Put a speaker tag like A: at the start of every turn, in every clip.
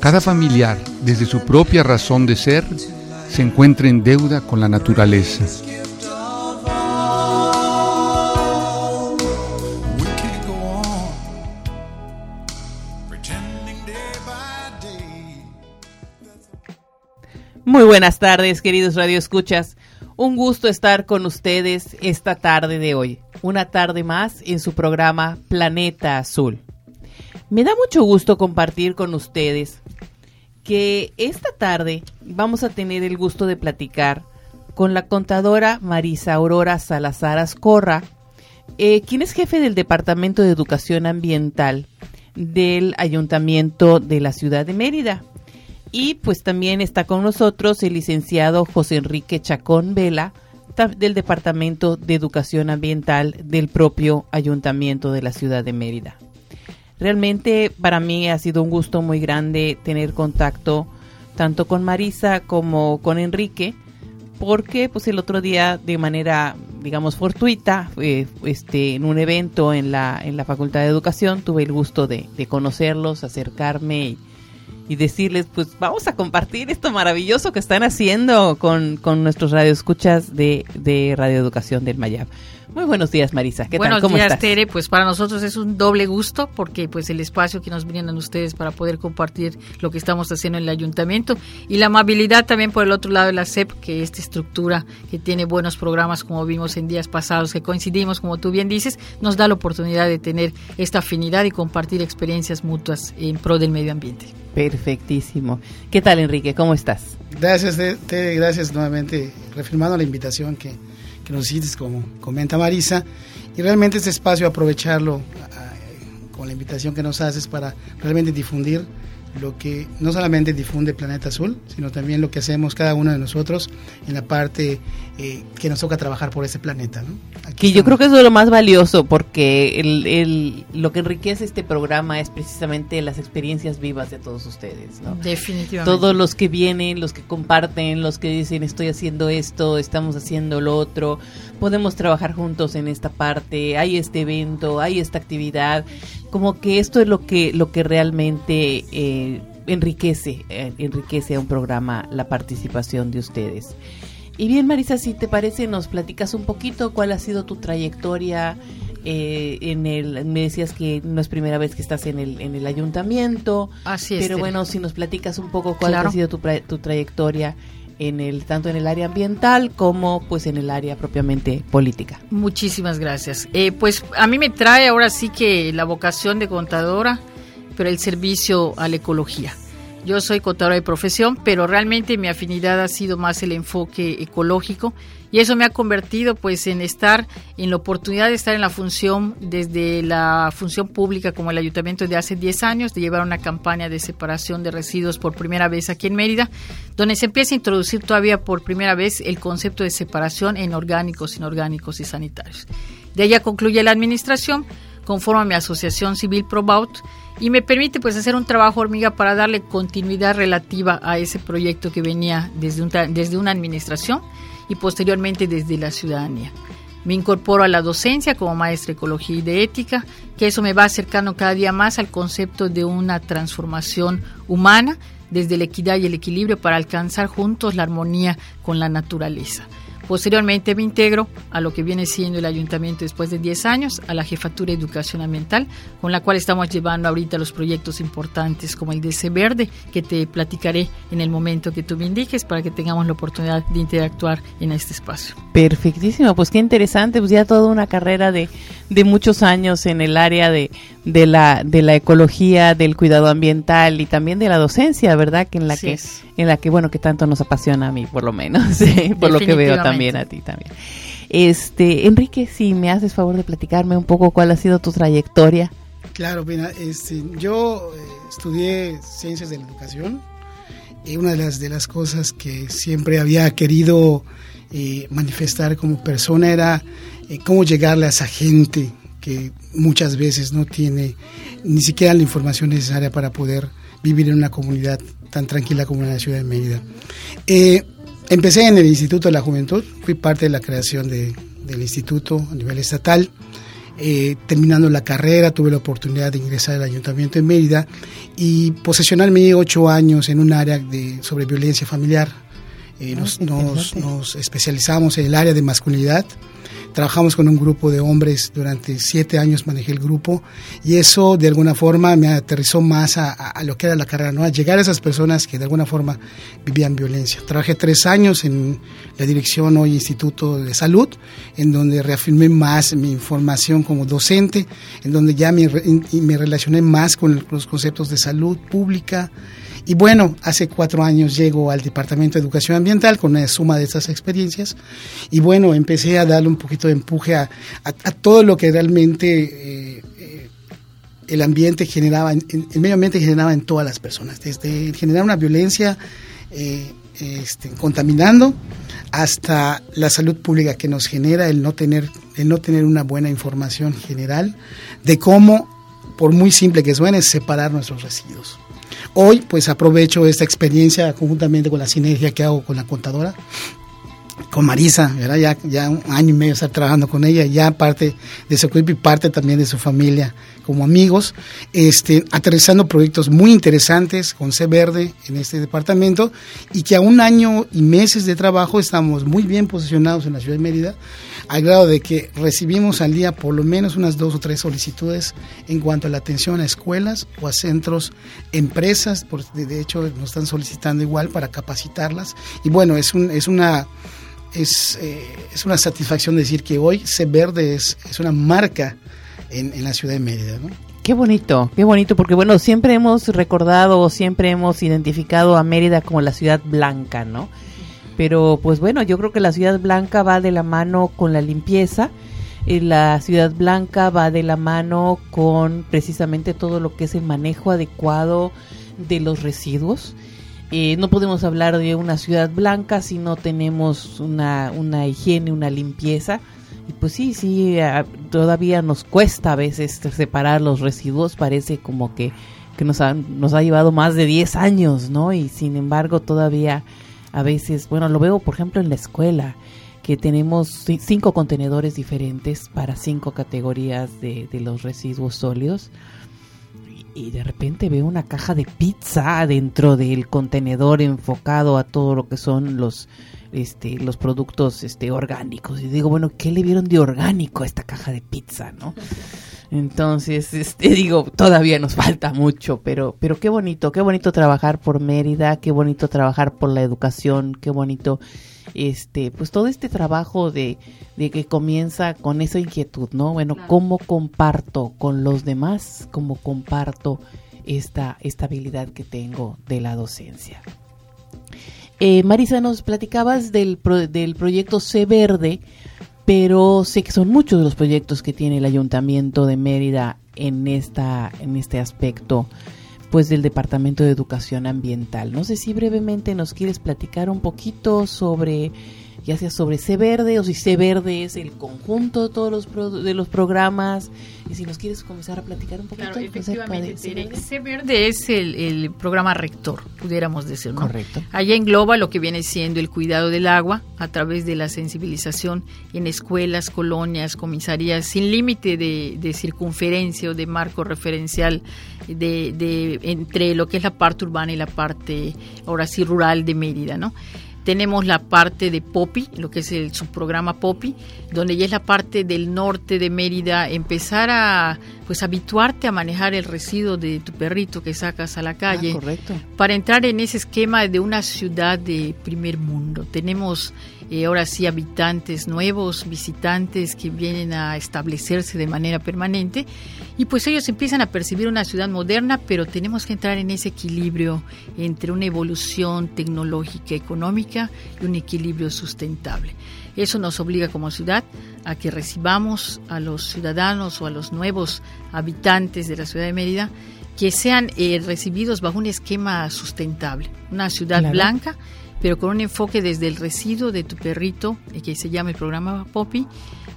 A: cada familiar, desde su propia razón de ser, se encuentra en deuda con la naturaleza.
B: Muy buenas tardes, queridos radioescuchas. Un gusto estar con ustedes esta tarde de hoy, una tarde más en su programa Planeta Azul. Me da mucho gusto compartir con ustedes que esta tarde vamos a tener el gusto de platicar con la contadora Marisa Aurora Salazar Ascorra, eh, quien es jefe del Departamento de Educación Ambiental del Ayuntamiento de la Ciudad de Mérida. Y pues también está con nosotros el licenciado José Enrique Chacón Vela del Departamento de Educación Ambiental del propio Ayuntamiento de la Ciudad de Mérida. Realmente para mí ha sido un gusto muy grande tener contacto tanto con Marisa como con Enrique, porque pues el otro día de manera digamos fortuita eh, este en un evento en la en la Facultad de Educación tuve el gusto de, conocerlos acercarme y, y decirles, pues vamos a compartir esto maravilloso que están haciendo con, con nuestros radioescuchas de, de Radio Educación del Mayab. Muy buenos días, Marisa.
C: ¿Qué buenos tal? ¿Cómo días, estás? Tere. Pues para nosotros es un doble gusto porque pues el espacio que nos brindan ustedes para poder compartir lo que estamos haciendo en el ayuntamiento y la amabilidad también por el otro lado de la CEP, que esta estructura que tiene buenos programas como vimos en días pasados que coincidimos, como tú bien dices, nos da la oportunidad de tener esta afinidad y compartir experiencias mutuas en pro del medio ambiente.
B: Perfectísimo. ¿Qué tal, Enrique? ¿Cómo estás?
D: Gracias, Tere. Gracias nuevamente, reafirmando la invitación que que nos hiciste, como comenta Marisa, y realmente este espacio aprovecharlo con la invitación que nos haces para realmente difundir lo que no solamente difunde Planeta Azul, sino también lo que hacemos cada uno de nosotros en la parte eh, que nos toca trabajar por ese planeta. ¿no?
B: Que yo creo que eso es lo más valioso, porque el, el, lo que enriquece este programa es precisamente las experiencias vivas de todos ustedes. ¿no?
C: Definitivamente.
B: Todos los que vienen, los que comparten, los que dicen estoy haciendo esto, estamos haciendo lo otro, podemos trabajar juntos en esta parte, hay este evento, hay esta actividad, como que esto es lo que, lo que realmente... Eh, enriquece, eh, enriquece a un programa la participación de ustedes. Y bien, Marisa, si te parece, nos platicas un poquito cuál ha sido tu trayectoria eh, en el. Me decías que no es primera vez que estás en el, en el ayuntamiento.
C: Así es.
B: Pero bueno, si nos platicas un poco cuál ha sido tu, tu trayectoria en el tanto en el área ambiental como pues en el área propiamente política.
C: Muchísimas gracias. Eh, pues a mí me trae ahora sí que la vocación de contadora, pero el servicio a la ecología. Yo soy contadora de profesión, pero realmente mi afinidad ha sido más el enfoque ecológico y eso me ha convertido pues en estar en la oportunidad de estar en la función desde la función pública como el ayuntamiento de hace 10 años de llevar una campaña de separación de residuos por primera vez aquí en Mérida, donde se empieza a introducir todavía por primera vez el concepto de separación en orgánicos, inorgánicos y sanitarios. De ella concluye la administración, conforma mi asociación civil Probaut y me permite pues hacer un trabajo hormiga para darle continuidad relativa a ese proyecto que venía desde, un, desde una administración y posteriormente desde la ciudadanía. Me incorporo a la docencia como maestra de ecología y de ética, que eso me va acercando cada día más al concepto de una transformación humana desde la equidad y el equilibrio para alcanzar juntos la armonía con la naturaleza. Posteriormente me integro a lo que viene siendo el ayuntamiento después de 10 años, a la jefatura de educación ambiental, con la cual estamos llevando ahorita los proyectos importantes como el DC Verde, que te platicaré en el momento que tú me indiques para que tengamos la oportunidad de interactuar en este espacio.
B: Perfectísimo, pues qué interesante, pues ya toda una carrera de, de muchos años en el área de, de, la, de la ecología, del cuidado ambiental y también de la docencia, ¿verdad? Que en la que en la que bueno que tanto nos apasiona a mí por lo menos, por lo que veo también a ti también. Este, Enrique, si me haces favor de platicarme un poco cuál ha sido tu trayectoria.
D: Claro, mira, este, yo eh, estudié ciencias de la educación eh, una de las, de las cosas que siempre había querido eh, manifestar como persona era eh, cómo llegarle a esa gente que muchas veces no tiene ni siquiera la información necesaria para poder vivir en una comunidad tan tranquila como la ciudad de Mérida. empecé en el Instituto de la Juventud, fui parte de la creación de, del instituto a nivel estatal. Eh, terminando la carrera tuve la oportunidad de ingresar al Ayuntamiento de Mérida y posesionarme ocho años en un área de, sobre violencia familiar. Eh, ah, nos, nos, nos, especializamos en el área de masculinidad, Trabajamos con un grupo de hombres durante siete años, manejé el grupo y eso de alguna forma me aterrizó más a, lo que era la carrera, ¿no? a llegar a esas personas que de alguna forma vivían violencia. Trabajé tres años en la dirección hoy Instituto de Salud, en donde reafirmé más mi formación como docente, en donde ya me, me relacioné más con los conceptos de salud pública, y bueno, hace cuatro años llego al Departamento de Educación Ambiental con una suma de estas experiencias y bueno, empecé a darle un poquito de empuje a, todo lo que realmente eh, eh, el ambiente generaba, el medio ambiente generaba en todas las personas, desde generar una violencia eh, este, contaminando hasta la salud pública que nos genera el no tener el no tener una buena información general de cómo por muy simple que suene separar nuestros residuos. Hoy pues aprovecho esta experiencia conjuntamente con la sinergia que hago con la contadora, con Marisa, ¿verdad? Ya, ya un año y medio estar trabajando con ella, ya parte de su equipo y parte también de su familia como amigos, este, aterrizando proyectos muy interesantes con C Verde en este departamento y que a un año y meses de trabajo estamos muy bien posicionados en la ciudad de Mérida al grado de que recibimos al día por lo menos unas dos o tres solicitudes en cuanto a la atención a escuelas o a centros, empresas, de hecho nos están solicitando igual para capacitarlas. Y bueno, es, un, es una... Es, eh, es una satisfacción decir que hoy C Verde es, es una marca en, en la ciudad de Mérida. ¿no?
B: Qué bonito, qué bonito, porque bueno, siempre hemos recordado, siempre hemos identificado a Mérida como la ciudad blanca, ¿no? Pero pues bueno, yo creo que la ciudad blanca va de la mano con la limpieza, y la ciudad blanca va de la mano con precisamente todo lo que es el manejo adecuado de los residuos. Eh, no podemos hablar de una ciudad blanca si no tenemos una, una higiene, una limpieza. Y pues sí, sí, todavía nos cuesta a veces separar los residuos, parece como que, que nos, ha, nos ha llevado más de 10 años, ¿no? Y sin embargo todavía a veces, bueno, lo veo por ejemplo en la escuela, que tenemos cinco contenedores diferentes para cinco categorías de, los residuos sólidos. Y de repente veo una caja de pizza dentro del contenedor enfocado a todo lo que son los, este, los productos este, orgánicos. Y digo, bueno, ¿qué le vieron de orgánico a esta caja de pizza, no? Entonces, este, digo, todavía nos falta mucho, pero, pero qué bonito, qué bonito trabajar por Mérida, qué bonito trabajar por la educación, qué bonito, este, pues todo este trabajo de, de que comienza con esa inquietud, ¿no? Bueno, ¿cómo comparto con los demás? ¿Cómo comparto esta, esta habilidad que tengo de la docencia? Eh, Marisa, nos platicabas del, del proyecto C Verde, pero sé que son muchos los proyectos que tiene el Ayuntamiento de Mérida en esta en este aspecto pues del Departamento de Educación Ambiental. No sé si brevemente nos quieres platicar un poquito sobre ya sea sobre C Verde o si C Verde es el conjunto de todos los de los programas y si nos quieres comenzar a platicar un poquito
C: claro, efectivamente, C Verde. es el, programa rector, pudiéramos decir, ¿no?
B: Correcto.
C: Allá engloba lo que viene siendo el cuidado del agua a través de la sensibilización en escuelas, colonias, comisarías, sin límite de, de circunferencia o de marco referencial de, de, entre lo que es la parte urbana y la parte, ahora sí, rural de Mérida, ¿no? Tenemos la parte de Popi, lo que es el subprograma Popi, donde ya es la parte del norte de Mérida, empezar a pues habituarte a manejar el residuo de tu perrito que sacas a la calle.
B: Ah, correcto.
C: Para entrar en ese esquema de una ciudad de primer mundo. Tenemos eh, ahora sí habitantes nuevos, visitantes que vienen a establecerse de manera permanente y pues ellos empiezan a percibir una ciudad moderna, pero tenemos que entrar en ese equilibrio entre una evolución tecnológica, económica y un equilibrio sustentable. Eso nos obliga como ciudad a que recibamos a los ciudadanos o a los nuevos habitantes de la ciudad de Mérida que sean eh, recibidos bajo un esquema sustentable, una ciudad
B: Claro.
C: blanca, pero con un enfoque desde el residuo de tu perrito, eh, que se llama el programa Poppy,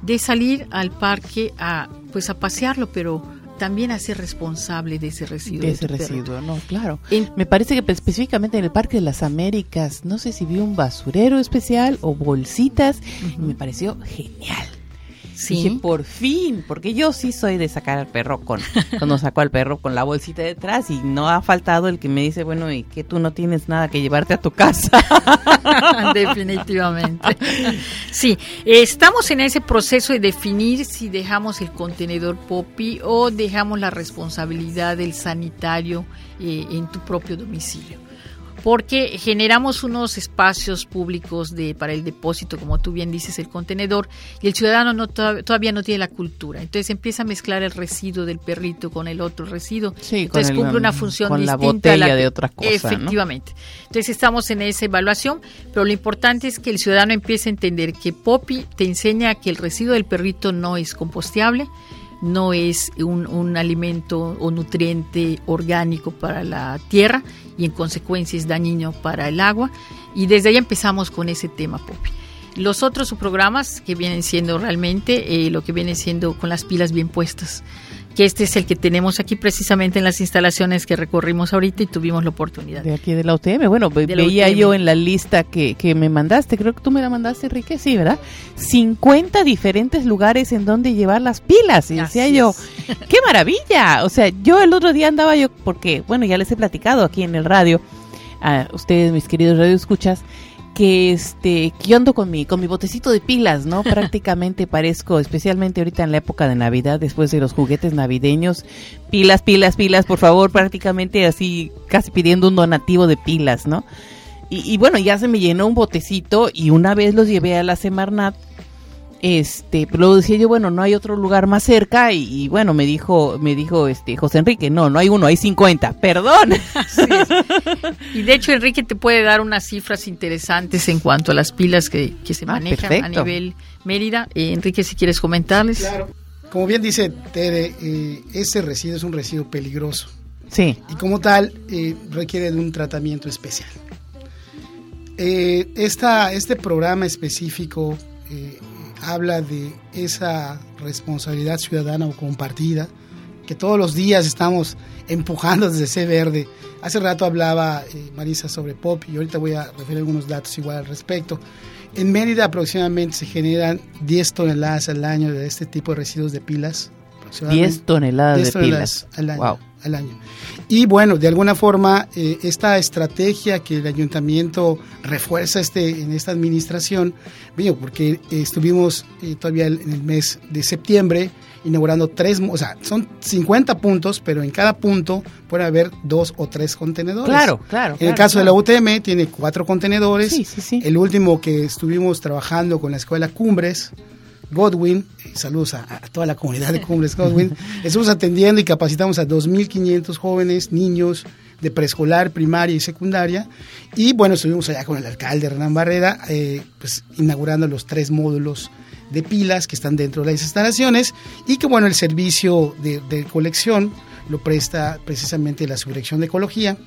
C: de salir al parque a pues a pasearlo, pero también a ser responsable de ese residuo.
B: de
C: de
B: ese
C: perrito.
B: residuo, no, claro.
C: En-
B: Me parece que específicamente en el Parque de las Américas, no sé si vi un basurero especial o bolsitas, y me pareció genial.
C: Sí.
B: Dije, por fin, porque yo sí soy de sacar al perro con, cuando saco al perro con la bolsita detrás y no ha faltado el que me dice, bueno, y que tú no tienes nada que llevarte a tu casa.
C: Definitivamente. Sí, estamos en ese proceso de definir si dejamos el contenedor Poppy o dejamos la responsabilidad del sanitario eh, en tu propio domicilio. Porque generamos unos espacios públicos de, para el depósito, como tú bien dices, el contenedor, y el ciudadano no, to- todavía no tiene la cultura. Entonces empieza a mezclar el residuo del perrito con el otro residuo.
B: Sí, con
C: Entonces
B: el,
C: cumple una
B: um,
C: función
B: con la
C: distinta a
B: botella de otra cosa, ¿no?
C: Efectivamente. Entonces estamos en esa evaluación, pero lo importante es que el ciudadano empiece a entender que Poppy te enseña que el residuo del perrito no es composteable, no es un, un alimento o nutriente orgánico para la tierra y en consecuencia es dañino para el agua. Y desde ahí empezamos con ese tema, Poppy. Los otros subprogramas que vienen siendo realmente eh, lo que viene siendo con las pilas bien puestas, que este es el que tenemos aquí precisamente en las instalaciones que recorrimos ahorita y tuvimos la oportunidad.
B: De aquí de la UTM. Bueno, ve-
C: la
B: veía
C: UTM.
B: yo en la lista que, que me mandaste, creo que tú me la mandaste, Enrique, sí, ¿verdad? 50 diferentes lugares en donde llevar las pilas. Y decía
C: Así
B: yo,
C: es.
B: ¡qué maravilla! O sea, yo el otro día andaba yo, porque, bueno, ya les he platicado aquí en el radio, a ustedes, mis queridos radioescuchas, que este que yo ando con mi con mi botecito de pilas, ¿no? Prácticamente parezco, especialmente ahorita en la época de Navidad, después de los juguetes navideños, pilas, pilas, pilas, por favor, prácticamente así casi pidiendo un donativo de pilas, ¿no? Y, y bueno, ya se me llenó un botecito y una vez los llevé a la Semarnat este, pero decía yo, bueno, no hay otro lugar más cerca y, y bueno, me dijo, me dijo este José Enrique, no, no hay uno, hay 50, perdón.
C: Y de hecho, Enrique te puede dar unas cifras interesantes en cuanto a las pilas que, que se
B: Ah,
C: manejan a nivel Mérida. Eh, Enrique, si quieres comentarles.
D: Claro. Como bien dice Tere, eh, ese residuo es un residuo peligroso
B: Sí,
D: y como tal eh, requiere de un tratamiento especial. Eh, esta, este programa específico eh, habla de esa responsabilidad ciudadana o compartida que todos los días estamos empujando desde C Verde. Hace rato hablaba eh, Marisa sobre POP y ahorita voy a referir algunos datos igual al respecto. En Mérida aproximadamente se generan 10 toneladas al año de este tipo de residuos de pilas. aproximadamente.
B: 10 toneladas
D: 10
B: de
D: toneladas
B: pilas.
D: al año,
B: Wow.
D: Al año. Y bueno, de alguna forma, eh, esta estrategia que el ayuntamiento refuerza este, en esta administración, bueno, porque eh, estuvimos eh, todavía en el mes de septiembre inaugurando tres, o sea, son 50 puntos, pero en cada punto puede haber dos o tres contenedores.
B: Claro, claro.
D: En el caso
B: claro.
D: de la UTM tiene cuatro contenedores.
B: Sí, sí, sí.
D: El último que estuvimos trabajando con la escuela Cumbres, Godwin, saludos a, a toda la comunidad de Cumbres Godwin, estuvimos atendiendo y capacitamos a 2.500 jóvenes, niños de preescolar, primaria y secundaria. Y bueno, estuvimos allá con el alcalde Hernán Barrera, eh, pues inaugurando los tres módulos de pilas que están dentro de las instalaciones y que bueno, el servicio de, de colección lo presta precisamente la Subdirección de Ecología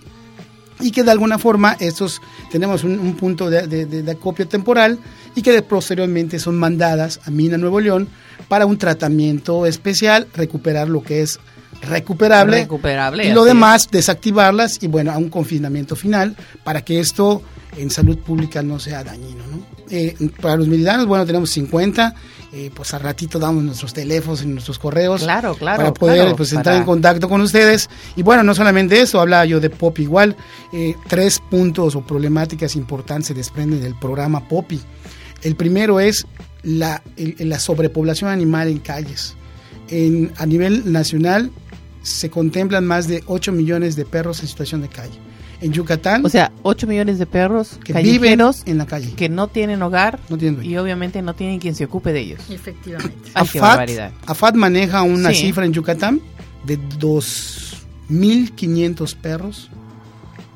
D: y que de alguna forma estos tenemos un, un punto de, de- de- acopio temporal y que de- posteriormente son mandadas a Mina Nuevo León para un tratamiento especial, recuperar lo que es recuperable,
B: Recuperable,
D: y lo demás desactivarlas y bueno, a un confinamiento final para que esto en salud pública no sea dañino. ¿no? Eh, para los meridianos, bueno, tenemos 50, eh, pues al ratito damos nuestros teléfonos y nuestros correos
B: Claro, claro,
D: para poder
B: claro,
D: pues, entrar
B: para-
D: en contacto con ustedes. Y bueno, no solamente eso, hablaba yo de POPI igual. eh, tres puntos o problemáticas importantes se desprenden del programa POPI. El primero es la, el- la sobrepoblación animal en calles. En, a nivel nacional se contemplan más de 8 millones de perros en situación de calle. En Yucatán,
B: O sea, 8 millones de perros
D: que viven
B: callejeros
D: en la calle.
B: que no tienen hogar
D: No tienen
B: y obviamente no tienen quien se ocupe de ellos.
C: Efectivamente.
B: Ay,
D: AFAT. AFAT maneja una
B: Sí.
D: cifra en Yucatán de 2.500 perros,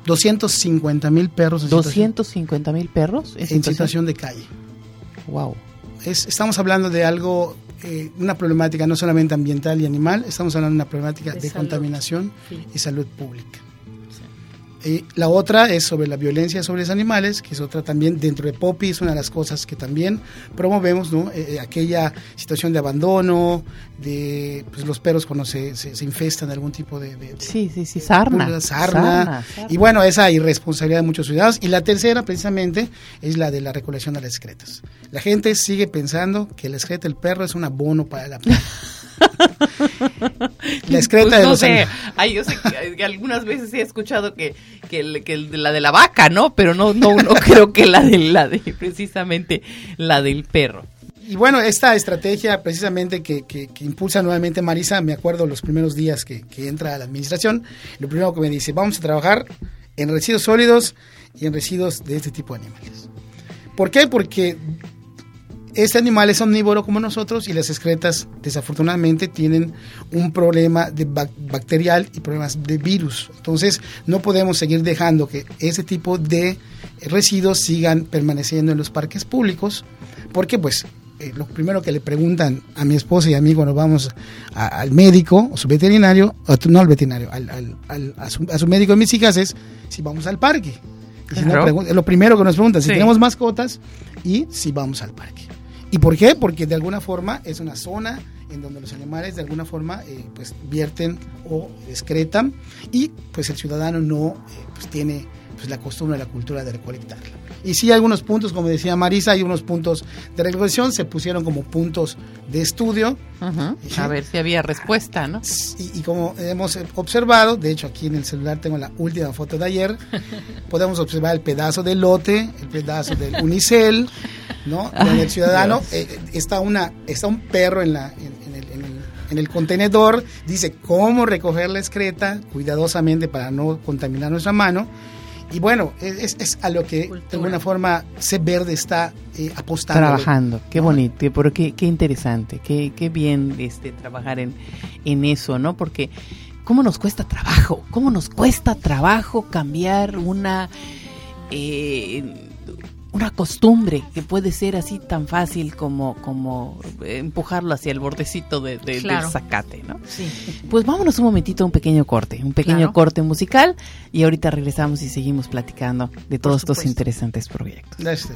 D: 250.000 perros en situación,
B: 250 mil perros en
D: en
B: situación.
D: situación de calle.
B: Wow.
D: Es- estamos hablando de algo eh, una problemática no solamente ambiental y animal, estamos hablando de una problemática
C: De
D: de, contaminación
C: Sí.
D: y salud pública. Eh, la otra es sobre la violencia sobre los animales, que es otra también dentro de POPI, es una de las cosas que también promovemos, ¿no? Eh, eh, aquella situación de abandono, de pues, los perros cuando se, se, se infestan de algún tipo de,
B: Sí, sí, sí, sarna.
D: pulgas, sarna,
B: Sarna, sarna.
D: y bueno, esa irresponsabilidad de muchos ciudadanos. Y la tercera, precisamente, es la de la recolección de las excretas. La gente sigue pensando que la excreta del perro es un abono para la La excreta
B: Pues
D: de
B: no
D: los
B: sé, ay, yo sé que, que algunas veces he escuchado que, que, la de la vaca, ¿no? Pero no, no, no creo que la de la de precisamente la del perro.
D: Y bueno, esta estrategia precisamente que, que- que impulsa nuevamente Marisa, me acuerdo los primeros días que, que entra a la administración, lo primero que me dice, vamos a trabajar en residuos sólidos y en residuos de este tipo de animales. ¿Por qué? Porque este animal es omnívoro como nosotros y las excretas desafortunadamente tienen un problema de bac- bacterial y problemas de virus. Entonces no podemos seguir dejando que ese tipo de residuos sigan permaneciendo en los parques públicos porque pues eh, lo primero que le preguntan a mi esposa y a mí cuando vamos a- al médico o su veterinario, o no al veterinario, al- al- al- a, su, a su médico de mis hijas es si vamos al parque. Y si no,
B: Claro.
D: pregun- lo primero que nos preguntan, si
B: Sí.
D: tenemos mascotas y si vamos al parque. ¿Y por qué? Porque de alguna forma es una zona en donde los animales de alguna forma eh, pues vierten o excretan y pues el ciudadano no eh, pues tiene pues la costumbre, la cultura de recolectarla. Y sí algunos puntos, como decía Marisa, hay unos puntos de recolección, se pusieron como puntos de estudio
B: Ujú. A ver si había respuesta, ¿no?
D: y, y como hemos observado, de hecho aquí en el celular tengo la última foto de ayer, podemos observar el pedazo del lote, el pedazo del unicel, ¿no? Donde el ciudadano eh, eh, está una está un perro en la en, en el, en el- en el contenedor, dice cómo recoger la excreta cuidadosamente para no contaminar nuestra mano. Y bueno, es, es a lo que
C: Cultura.
D: de alguna forma C Verde está eh, apostando.
B: Trabajando, qué bonito, qué- pero qué, qué interesante, qué, qué bien este, trabajar en, en eso, ¿no? Porque cómo nos cuesta trabajo, cómo nos cuesta trabajo cambiar una eh, una costumbre que puede ser así tan fácil como como empujarlo hacia el bordecito de, de-
C: Claro.
B: del zacate, ¿no?
C: Sí.
B: Pues vámonos un momentito a un pequeño corte, un pequeño
C: Claro.
B: corte musical y ahorita regresamos y seguimos platicando de todos estos interesantes proyectos.
D: Este.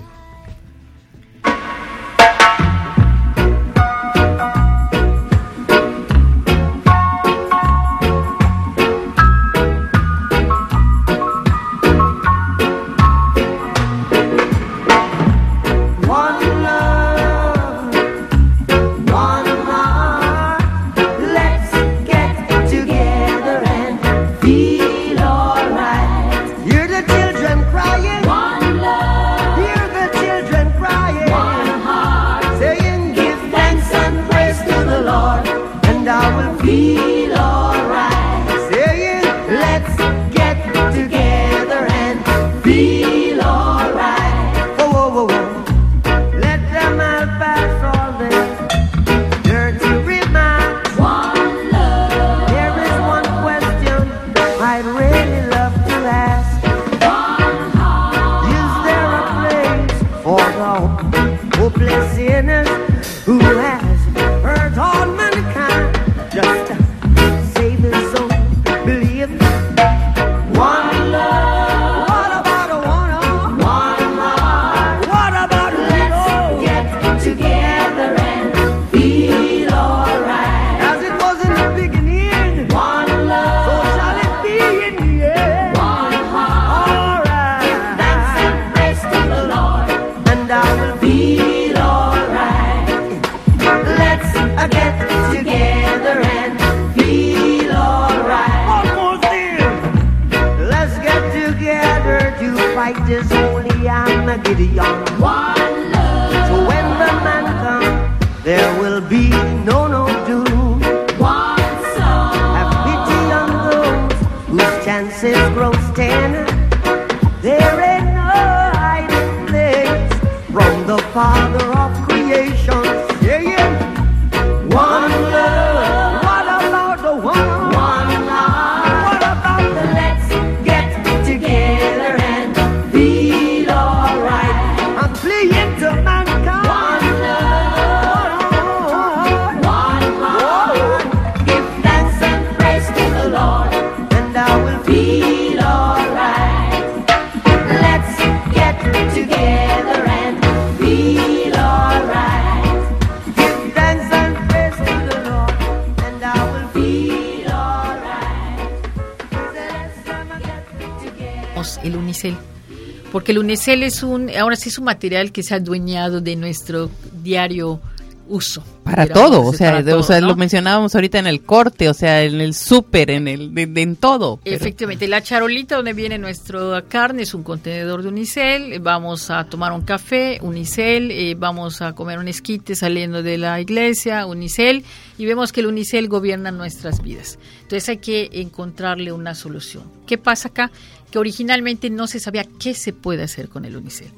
C: Porque el unicel es un, ahora sí es un material que se ha adueñado de nuestro diario uso.
B: Para todo, o sea,
C: para
B: de-
C: todo,
B: o sea,
C: ¿no?
B: lo mencionábamos ahorita en el corte, o sea, en el súper, en el, de- de- en todo. pero-
C: Efectivamente, la charolita donde viene nuestra carne es un contenedor de unicel, vamos a tomar un café, unicel, eh, vamos a comer un esquite saliendo de la iglesia, unicel, y vemos que el unicel gobierna nuestras vidas. Entonces hay que encontrarle una solución. ¿Qué pasa acá? Que originalmente no se sabía qué se puede hacer con el unicel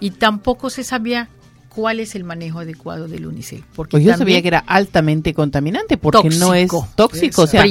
C: y tampoco se sabía cuál es el manejo adecuado del unicel. Porque
B: Pues yo sabía que era altamente contaminante porque no es
C: Tóxico.
B: o sea,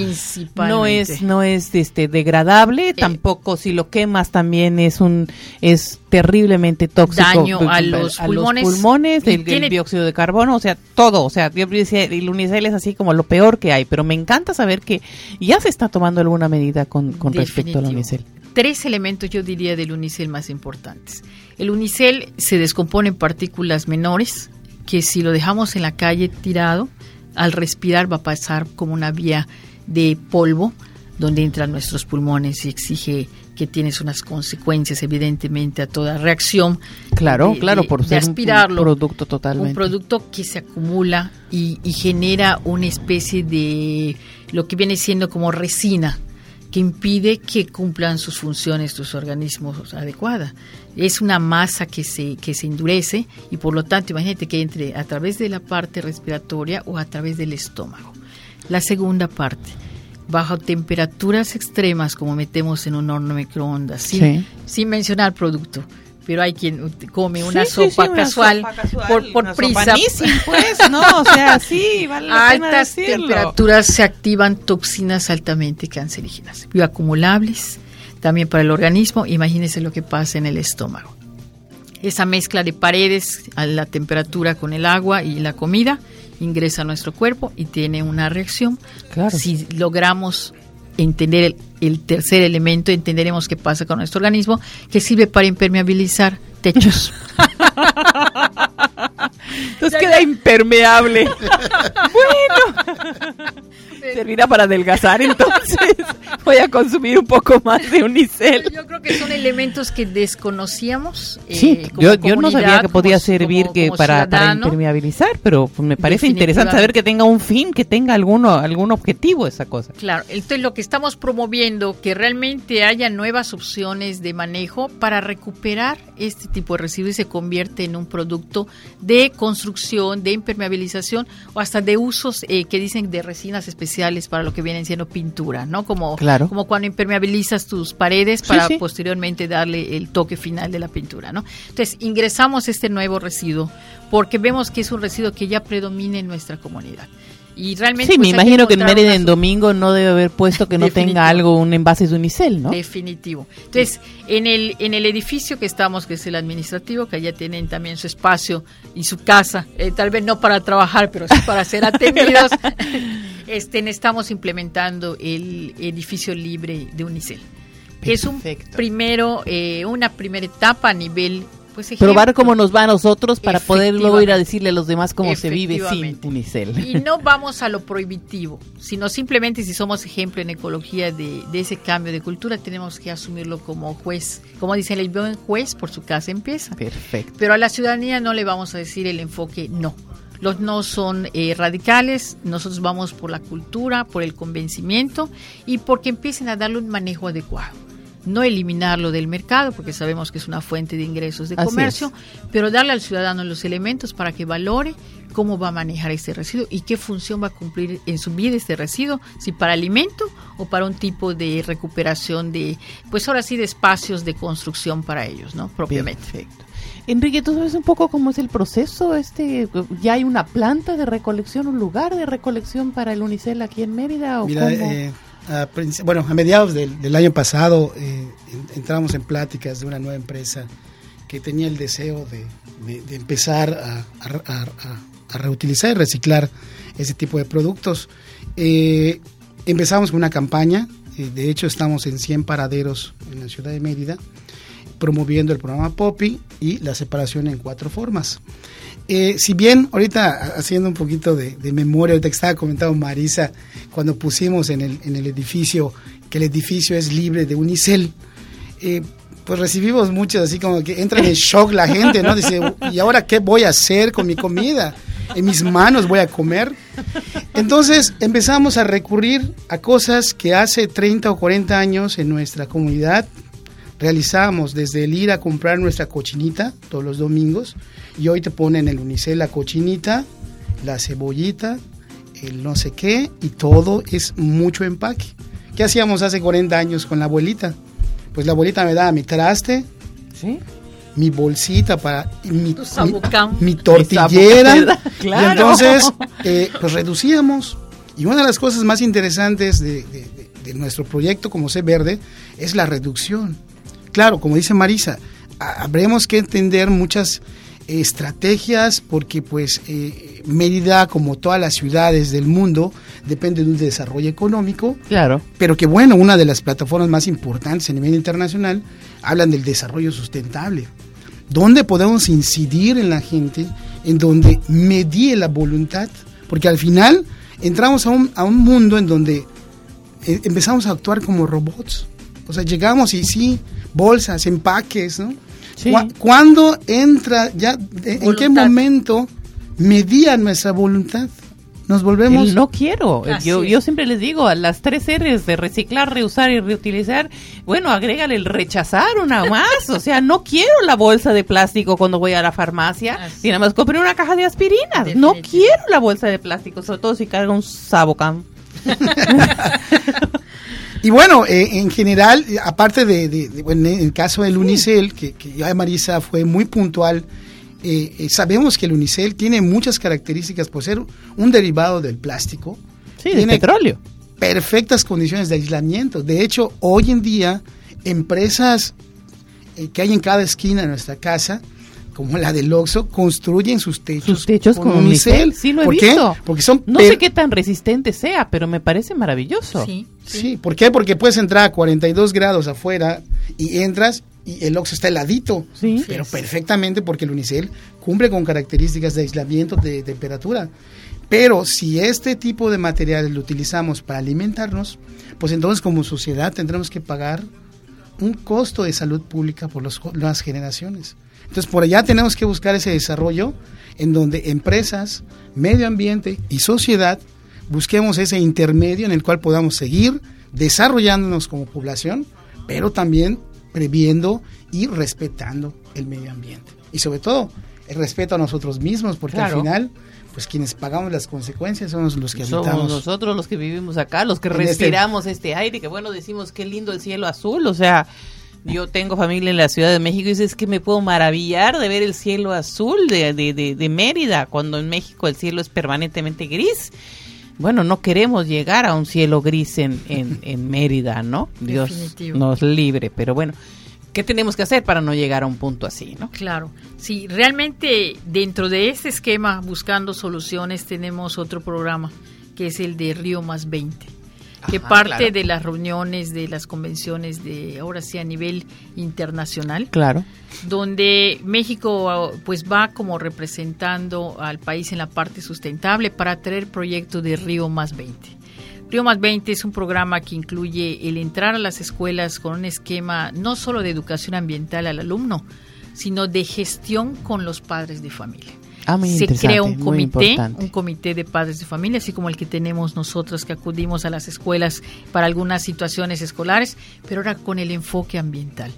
B: no es no es este degradable, tampoco si lo quemas también es un es terriblemente tóxico
C: Daño
B: pues,
C: a los pulmones.
B: pulmones, el, el
C: tiene-
B: dióxido de carbono, o sea, todo, o sea, yo decía, el unicel es así como lo peor que hay, pero me encanta saber que ya se está tomando alguna medida con, con respecto al unicel.
C: Tres elementos yo diría del unicel más importantes. El unicel se descompone en partículas menores que si lo dejamos en la calle tirado, al respirar va a pasar como una vía de polvo donde entran nuestros pulmones y exige que tienes unas consecuencias evidentemente a toda reacción.
B: Claro,
C: de-
B: claro, por
C: de
B: ser un- producto totalmente.
C: Un producto que se acumula y, y genera una especie de lo que viene siendo como resina que impide que cumplan sus funciones tus organismos adecuada. Es una masa que se, que se endurece y por lo tanto imagínate que entre a través de la parte respiratoria o a través del estómago. La segunda parte, bajo temperaturas extremas como metemos en un horno microondas, sin,
B: Sí.
C: sin mencionar producto. Pero hay quien come una
B: Sí, sí, sí,
C: sopa
B: una
C: casual,
B: sopa casual,
C: por, por
B: una
C: prisa.
B: sopa Nissin, pues, no, o sea, sí, vale la
C: a
B: pena
C: altas
B: decirlo.
C: temperaturas se activan toxinas altamente cancerígenas, bioacumulables, también para el organismo. Imagínense lo que pasa en el estómago. Esa mezcla de paredes a la temperatura con el agua y la comida ingresa a nuestro cuerpo y tiene una reacción.
B: Claro.
C: Si logramos entender el, el tercer elemento, entenderemos qué pasa con nuestro organismo, que sirve para impermeabilizar techos.
B: Entonces queda impermeable. bueno. Servirá para adelgazar, entonces voy a consumir un poco más de unicel.
C: Yo creo que son elementos que desconocíamos. eh,
B: Sí,
C: como
B: yo, yo no sabía que podía
C: como-
B: servir
C: como-
B: que
C: como
B: para, para impermeabilizar, pero pues, me parece interesante saber que tenga un fin, que tenga alguno, algún objetivo esa cosa.
C: Claro, entonces lo que estamos promoviendo, que realmente haya nuevas opciones de manejo para recuperar este tipo de residuos y se convierte en un producto de construcción, de impermeabilización o hasta de usos eh, que dicen de resinas especiales para lo que vienen siendo pintura, ¿no? Como,
B: Claro.
C: Como cuando impermeabilizas tus paredes
B: Sí,
C: para
B: sí.
C: posteriormente darle el toque final de la pintura, ¿no? Entonces ingresamos este nuevo residuo porque vemos que es un residuo que ya predomina en nuestra comunidad. Y realmente
B: Sí, me
C: pues, hay
B: imagino que en Mérida
C: una
B: en domingo no debe haber puesto que no tenga algo, un envase de unicel, ¿no?
C: Definitivo. Entonces, en el, en el edificio que estamos, que es el administrativo, que allá tienen también su espacio y su casa, eh, tal vez no para trabajar, pero sí para ser atendidos, este, estamos implementando el edificio libre de Unicel. Que es un
B: Perfecto.
C: primero, eh, una primera etapa a nivel, pues,
B: Probar cómo nos va a nosotros para poder luego ir a decirle a los demás cómo se vive sin unicel.
C: Y no vamos a lo prohibitivo, sino simplemente si somos ejemplo en ecología de, de ese cambio de cultura, tenemos que asumirlo como juez. Como dicen, el buen juez por su casa empieza.
B: Perfecto.
C: Pero a la ciudadanía no le vamos a decir el enfoque no. Los no son eh, radicales, nosotros vamos por la cultura, por el convencimiento y porque empiecen a darle un manejo adecuado. No eliminarlo del mercado, porque sabemos que es una fuente de ingresos de
B: Así
C: comercio, pero darle al ciudadano los elementos para que valore cómo va a manejar este residuo y qué función va a cumplir en su vida este residuo, si para alimento o para un tipo de recuperación de, pues ahora sí, de espacios de construcción para ellos, ¿no? Propiamente.
B: Perfecto. Enrique, ¿tú sabes un poco cómo es el proceso? Este, ¿Ya hay una planta de recolección, un lugar de recolección para el unicel aquí en Mérida? ¿o
D: Mira,
B: cómo?
D: eh, a bueno, a mediados del, del año pasado eh, en- entramos en pláticas de una nueva empresa que tenía el deseo de, de- de empezar a, reutilizar y reciclar ese tipo de productos. Eh, empezamos con una campaña, de hecho estamos en 100 paraderos en la ciudad de Mérida, promoviendo el programa POPI y la separación en cuatro formas. Eh, si bien ahorita haciendo un poquito de, de memoria, ahorita que estaba comentando Marisa, cuando pusimos en el, en el edificio que el edificio es libre de unicel, eh, pues recibimos muchos así como que entra en shock la gente, ¿no? Dice, ¿y ahora qué voy a hacer con mi comida? En mis manos voy a comer. Entonces empezamos a recurrir a cosas que hace 30 o 40 años en nuestra comunidad realizábamos, desde el ir a comprar nuestra cochinita todos los domingos, y hoy te ponen el unicel la cochinita, la cebollita, el no sé qué, y todo es mucho empaque. ¿Qué hacíamos hace 40 años con la abuelita? Pues la abuelita me daba mi traste,
B: ¿Sí?
D: mi bolsita para mi, mi- mi tortillera.
B: claro.
D: Y entonces, eh, pues reducíamos. Y una de las cosas más interesantes de, de- de- de nuestro proyecto como Sé Verde es la reducción. Claro, como dice Marisa, ha- habremos que entender muchas estrategias porque pues eh, Mérida, como todas las ciudades del mundo, depende de un desarrollo económico
B: Claro.
D: pero que bueno, una de las plataformas más importantes a nivel internacional hablan del desarrollo sustentable, donde podemos incidir en la gente, en donde medie la voluntad, porque al final entramos a un, a un mundo en donde eh, empezamos a actuar como robots. O sea, llegamos y sí, bolsas, empaques, ¿no?
B: Sí.
D: Cu- ¿Cuándo entra ya, de- en qué momento medía nuestra voluntad? Nos volvemos...
B: El no quiero. Yo, yo siempre les digo a las tres R's de reciclar, reusar y reutilizar. Bueno, agrégale el rechazar una más. O sea, no quiero la bolsa de plástico cuando voy a la farmacia.
C: Así.
B: Y nada más compré una caja de aspirinas. No quiero la bolsa de plástico, sobre todo si carga un sabocam.
D: Y bueno, eh, en general, aparte de, de- de- bueno, en el caso del Unicel, que, que ya Marisa fue muy puntual, eh, eh, sabemos que el Unicel tiene muchas características por ser un derivado del plástico.
B: Sí, de
D: Tiene
B: petróleo.
D: perfectas condiciones de aislamiento. De hecho, hoy en día, empresas eh, que hay en cada esquina de nuestra casa, como la del Oxxo, construyen sus techos,
B: Sus techos con unicel. Sí, lo he
D: ¿Por
B: visto.
D: qué? Porque son
B: No sé qué tan resistente sea, pero me parece maravilloso.
C: Sí,
D: Sí, ¿por qué? Porque puedes entrar a 42 grados afuera y entras y el Oxxo está heladito.
B: Sí.
D: Pero perfectamente porque el unicel cumple con características de aislamiento de temperatura. Pero si este tipo de materiales lo utilizamos para alimentarnos, pues entonces como sociedad tendremos que pagar un costo de salud pública por los- las generaciones. Entonces por allá tenemos que buscar ese desarrollo en donde empresas, medio ambiente y sociedad busquemos ese intermedio en el cual podamos seguir desarrollándonos como población, pero también previendo y respetando el medio ambiente. Y sobre todo, el respeto a nosotros mismos, porque
B: Claro.
D: al final, pues quienes pagamos las consecuencias somos los que
B: Somos
D: habitamos.
B: nosotros los que vivimos acá, los que
D: este-
B: respiramos este... aire, que bueno, decimos qué lindo el cielo azul, o sea, yo tengo familia en la Ciudad de México y dices es que me puedo maravillar de ver el cielo azul de, de, de, de Mérida, cuando en México el cielo es permanentemente gris. Bueno, no queremos llegar a un cielo gris en, en, en Mérida, ¿no? Dios
C: Definitivo.
B: nos libre, pero bueno, ¿qué tenemos que hacer para no llegar a un punto así, no?
C: Claro, sí, realmente dentro de este esquema, buscando soluciones, tenemos otro programa, que es el de Río Más 20, que
B: Ajá,
C: parte
B: claro.
C: de las reuniones, de las convenciones de, ahora sí, a nivel internacional,
B: Claro.
C: donde México pues va como representando al país en la parte sustentable para traer proyecto de Río Más 20. Río Más 20 es un programa que incluye el entrar a las escuelas con un esquema no solo de educación ambiental al alumno, sino de gestión con los padres de familia.
B: Ah,
C: Se crea un comité, un comité de padres de familia, así como el que tenemos nosotros que acudimos a las escuelas para algunas situaciones escolares, pero ahora con el enfoque ambiental.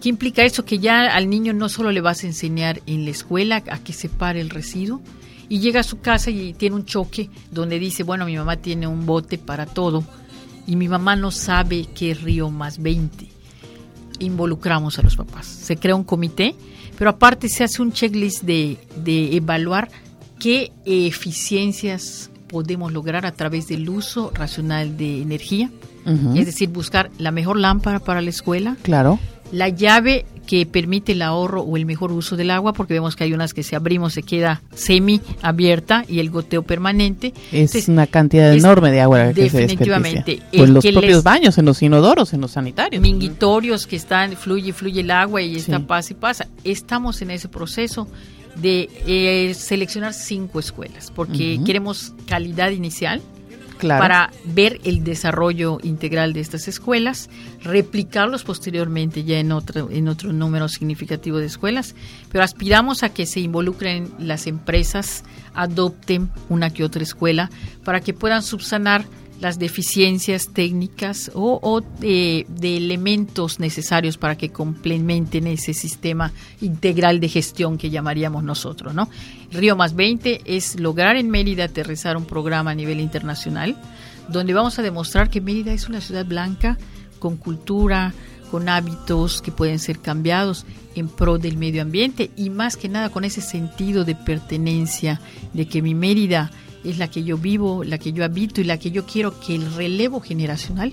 C: ¿Qué implica eso? Que ya al niño no solo le vas a enseñar en la escuela a que separe el residuo, y llega a su casa y tiene un choque donde dice, bueno, mi mamá tiene un bote para todo, y mi mamá no sabe qué Río más 20 involucramos a los papás. Se crea un comité, pero aparte se hace un checklist de, de evaluar qué eficiencias podemos lograr a través del uso racional de energía, es decir, buscar la mejor lámpara para la escuela,
B: Claro.
C: la llave que permite el ahorro o el mejor uso del agua, porque vemos que hay unas que si abrimos se queda semi abierta y el goteo permanente.
B: Es
C: Entonces,
B: una cantidad
C: es
B: enorme de agua que se
C: definitivamente. El
B: Pues los
C: que
B: propios
C: les-
B: baños, en los inodoros, en los sanitarios.
C: minguitorios que están, fluye, fluye el agua y está
B: Sí.
C: pasa y pasa. Estamos en ese proceso de eh, seleccionar cinco escuelas, porque queremos calidad inicial, Para ver el desarrollo integral de estas escuelas, replicarlos posteriormente ya en otro, en otro número significativo de escuelas, pero aspiramos a que se involucren las empresas, adopten una que otra escuela para que puedan subsanar las deficiencias técnicas o, de, de elementos necesarios para que complementen ese sistema integral de gestión que llamaríamos nosotros, ¿no? Río más 20 es lograr en Mérida aterrizar un programa a nivel internacional donde vamos a demostrar que Mérida es una ciudad blanca con cultura, con hábitos que pueden ser cambiados en pro del medio ambiente y más que nada con ese sentido de pertenencia de que mi Mérida es la que yo vivo, la que yo habito y la que yo quiero que el relevo generacional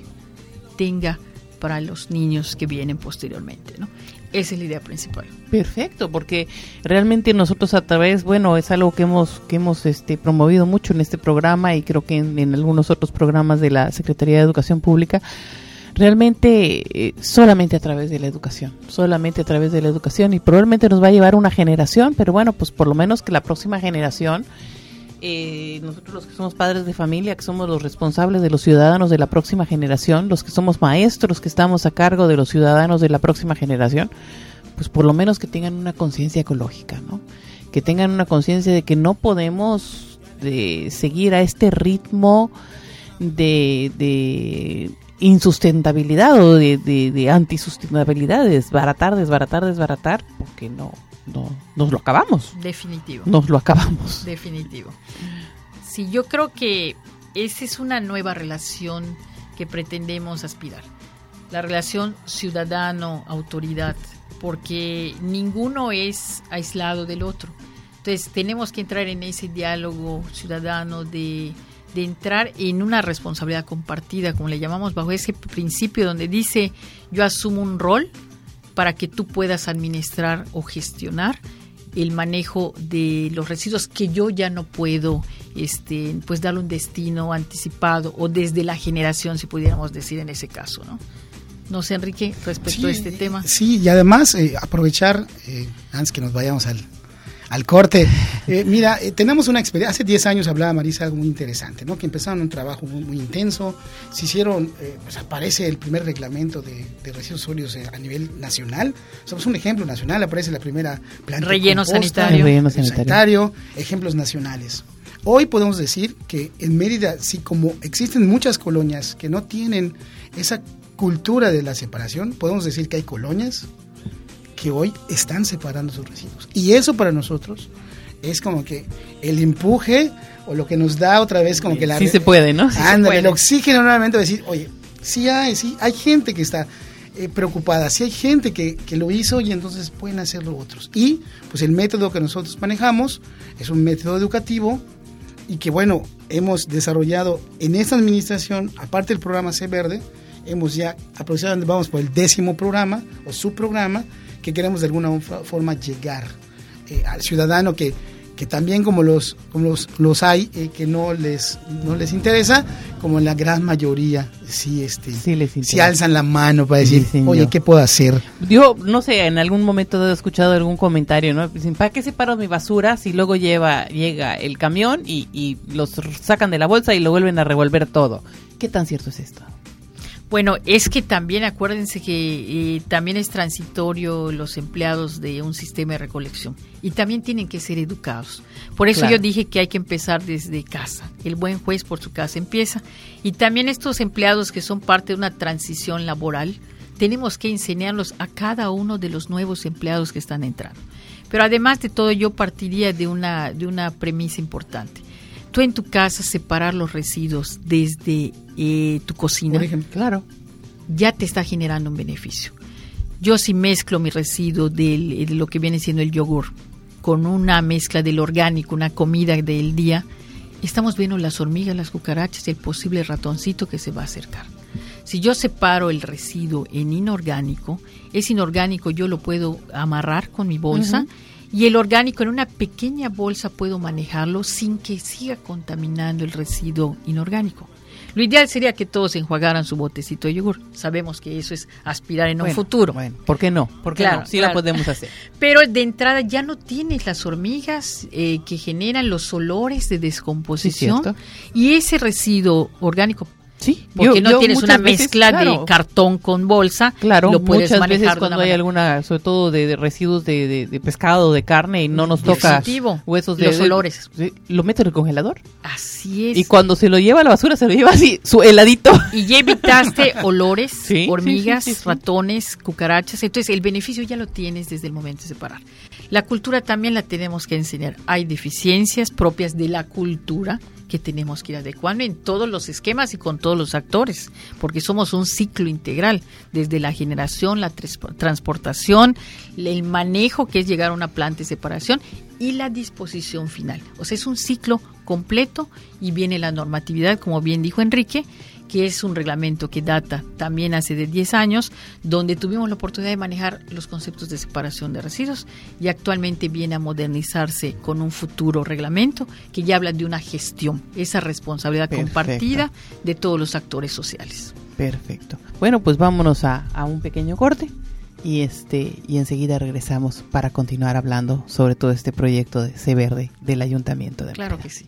C: tenga para los niños que vienen posteriormente, ¿no? Esa es la idea principal.
B: Perfecto, porque realmente nosotros a través, bueno, es algo que hemos que hemos este promovido mucho en este programa y creo que en, en algunos otros programas de la Secretaría de Educación Pública, realmente eh, solamente a través de la educación, solamente a través de la educación y probablemente nos va a llevar una generación, pero bueno, pues por lo menos que la próxima generación eh, nosotros los que somos padres de familia, que somos los responsables de los ciudadanos de la próxima generación, los que somos maestros que estamos a cargo de los ciudadanos de la próxima generación, pues por lo menos que tengan una conciencia ecológica, ¿no? Que tengan una conciencia de que no podemos de seguir a este ritmo de, insustentabilidad o de, de, de antisustentabilidad, desbaratar, desbaratar, desbaratar, porque no, no, nos lo acabamos,
C: Definitivo.
B: nos lo acabamos.
C: Definitivo. Sí, yo creo que esa es una nueva relación que pretendemos aspirar. La relación ciudadano-autoridad, porque ninguno es aislado del otro. Entonces tenemos que entrar en ese diálogo ciudadano de, de entrar en una responsabilidad compartida, como le llamamos, bajo ese principio donde dice yo asumo un rol para que tú puedas administrar o gestionar el manejo de los residuos que yo ya no puedo este pues darle un destino anticipado o desde la generación si pudiéramos decir en ese caso no no sé Enrique respecto a este
D: eh,
C: tema.
D: Sí, y además eh, aprovechar, eh, antes que nos vayamos al, al corte, eh, mira, eh, tenemos una experiencia, hace 10 años hablaba Marisa algo muy interesante, ¿no? que empezaron un trabajo muy, muy intenso, se hicieron, eh, pues aparece el primer reglamento de, de residuos sólidos a nivel nacional, somos un ejemplo nacional, aparece la primera planta de
C: Relleno
D: composta,
C: sanitario.
B: Relleno
D: sanitario, ejemplos nacionales. Hoy podemos decir que en Mérida, sí, como existen muchas colonias que no tienen esa cultura de la separación, podemos decir que hay colonias que hoy están separando sus residuos. Y eso para nosotros es como que el empuje o lo que nos da otra vez como que la...
B: Sí se puede, ¿no? Sí
D: Ándale,
B: puede.
D: el oxígeno nuevamente de decir, oye, sí hay, sí, hay gente que está eh, preocupada, sí hay gente que, que lo hizo y entonces pueden hacerlo otros. Y pues el método que nosotros manejamos es un método educativo y que bueno, hemos desarrollado en esta administración, aparte del programa C Verde, hemos ya aproximadamente vamos por el décimo programa o subprograma que queremos de alguna forma llegar eh, al ciudadano que, que también como los, como los, los hay eh, que no les, no les interesa, como la gran mayoría sí, este,
B: Sí les
D: sí alzan la mano para decir, oye, ¿qué puedo hacer?
B: Yo no sé, en algún momento he escuchado algún comentario, ¿no? Dicen, ¿para qué separo mi basura si luego lleva, llega el camión y, y los sacan de la bolsa y lo vuelven a revolver todo? ¿Qué tan cierto es esto?
C: Bueno, es que también acuérdense que eh, también es transitorio los empleados de un sistema de recolección y también tienen que ser educados. Por eso
B: Claro.
C: yo dije que hay que empezar desde casa. El buen juez por su casa empieza. Y también estos empleados que son parte de una transición laboral, tenemos que enseñarlos a cada uno de los nuevos empleados que están entrando. Pero además de todo, yo partiría de una, de una premisa importante. Tú en tu casa separar los residuos desde eh, tu cocina
D: Por ejemplo,
B: Claro.
C: ya te está generando un beneficio. Yo si mezclo mi residuo del- de lo que viene siendo el yogur con una mezcla del orgánico, una comida del día, estamos viendo las hormigas, las cucarachas y el posible ratoncito que se va a acercar. Si yo separo el residuo en inorgánico, ese inorgánico yo lo puedo amarrar con mi bolsa y el orgánico en una pequeña bolsa puedo manejarlo sin que siga contaminando el residuo inorgánico. Lo ideal sería que todos enjuagaran su botecito de yogur. Sabemos que eso es aspirar en un futuro.
B: Bueno, ¿por qué no? ¿Por qué
C: Claro,
B: no? Sí
C: claro.
B: la podemos hacer.
C: Pero de entrada ya no tienes las hormigas eh, que generan los olores de descomposición y ese residuo orgánico.
B: Sí,
C: Porque
B: yo-
C: no
B: yo
C: tienes una
B: veces,
C: mezcla
B: claro,
C: de cartón con bolsa.
B: Claro,
C: lo puedes
B: muchas
C: manejar
B: veces cuando hay
C: manera.
B: alguna, sobre todo de, de residuos de, de- de pescado, de carne, y no nos toca huesos de...
C: Los olores.
B: lo meto en el congelador.
C: Así es.
B: Y cuando se lo lleva a la basura, se lo lleva así, su heladito.
C: Y ya evitaste olores,
B: Sí,
C: hormigas,
B: sí, sí.
C: ratones, cucarachas. Entonces el beneficio ya lo tienes desde el momento de separar. La cultura también la tenemos que enseñar. Hay deficiencias propias de la cultura que tenemos que ir adecuando en todos los esquemas y con todos los actores, porque somos un ciclo integral, desde la generación, la transportación, el manejo que es llegar a una planta de separación y la disposición final. O sea, es un ciclo completo y viene la normatividad, como bien dijo Enrique, que es un reglamento que data también hace de 10 años, donde tuvimos la oportunidad de manejar los conceptos de separación de residuos y actualmente viene a modernizarse con un futuro reglamento que ya habla de una gestión, esa responsabilidad
B: Perfecto.
C: compartida de todos los actores sociales.
B: Perfecto. Bueno, pues vámonos a, a un pequeño corte y este y enseguida regresamos para continuar hablando sobre todo este proyecto de C Verde del Ayuntamiento de
C: Claro que sí.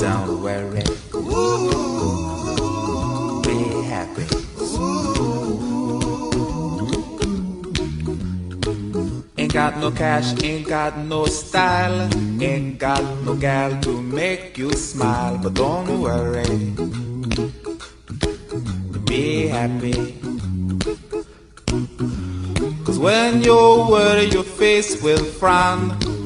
E: Don't worry. Be happy. Ain't got no cash, ain't got no style, ain't got no gal to make you smile, but don't worry. Be happy. Cause when you worry, your face will frown,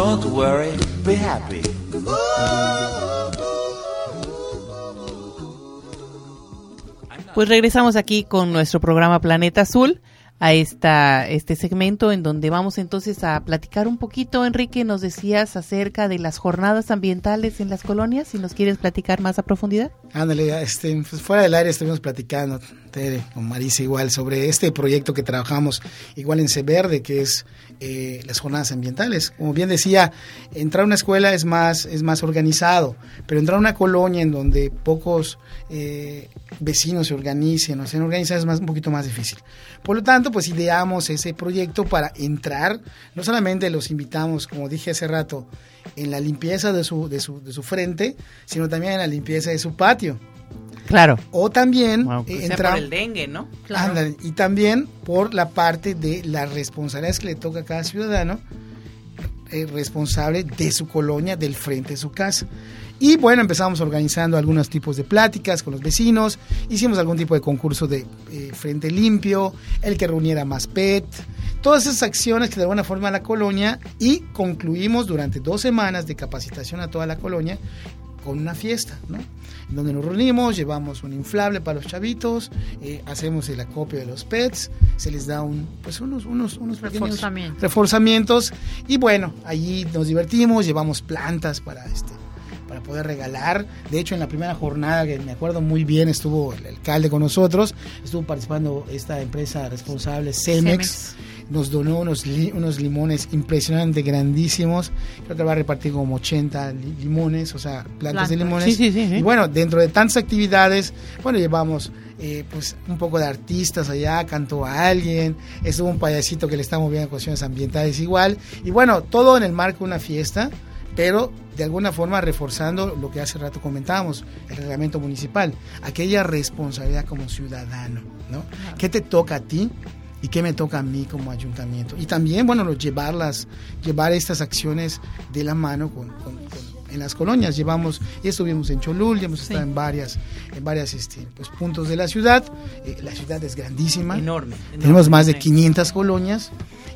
E: Don't worry, be happy.
B: Pues regresamos aquí con nuestro programa Planeta Azul a esta, este segmento en donde vamos entonces a platicar un poquito, Enrique, nos decías acerca de las jornadas ambientales en las colonias, si nos quieres platicar más a profundidad.
D: Ándale, este, pues fuera del aire estuvimos platicando, Tere, con Marisa igual, sobre este proyecto que trabajamos igual en Severde, que es eh, las jornadas ambientales. Como bien decía, entrar a una escuela es más, es más organizado, pero entrar a una colonia en donde pocos eh, vecinos se organicen o se organizan es más, un poquito más difícil. Por lo tanto, pues ideamos ese proyecto para entrar, no solamente los invitamos, como dije hace rato, en la limpieza de su, de su, de su frente, sino también en la limpieza de su patio.
B: Claro.
D: O también eh,
B: sea
D: entra-
B: por el dengue, ¿no?
D: Ándale, y también por la parte de las responsabilidades que le toca a cada ciudadano eh, responsable de su colonia, del frente de su casa. Y bueno, empezamos organizando algunos tipos de pláticas con los vecinos, hicimos algún tipo de concurso de eh, frente limpio, el que reuniera más PET, todas esas acciones que de alguna forma la colonia y concluimos durante dos semanas de capacitación a toda la colonia con una fiesta, ¿no? Donde nos reunimos, llevamos un inflable para los chavitos, eh, hacemos el acopio de los pets, se les da un, pues unos, unos, unos pequeños
C: Reforzamiento.
D: reforzamientos y bueno, allí nos divertimos, llevamos plantas para este para poder regalar. De hecho, en la primera jornada, que me acuerdo muy bien, estuvo el alcalde con nosotros, estuvo participando esta empresa responsable, Cemex.
C: Cemex.
D: Nos donó unos, li- unos limones impresionantes, grandísimos. Creo que va a repartir como 80 li- limones, o sea, plantas de limones.
B: Sí, sí, sí, sí.
D: Y bueno, dentro de tantas actividades, bueno, llevamos eh, pues un poco de artistas allá, cantó a alguien, estuvo un payasito que le está moviendo cuestiones ambientales igual. Y bueno, todo en el marco de una fiesta, pero de alguna forma reforzando lo que hace rato comentábamos, el reglamento municipal, aquella responsabilidad como ciudadano, ¿no? ¿Qué te toca a ti? Y qué me toca a mí como ayuntamiento. Y también, bueno, llevarlas, llevar estas acciones de la mano con, con- con- en las colonias. Llevamos, ya estuvimos en Cholul, ya hemos estado en varias, en varias este, pues, puntos de la ciudad. Eh, la ciudad es grandísima.
B: Enorme.
D: Tenemos más de
B: enorme.
D: 500 colonias.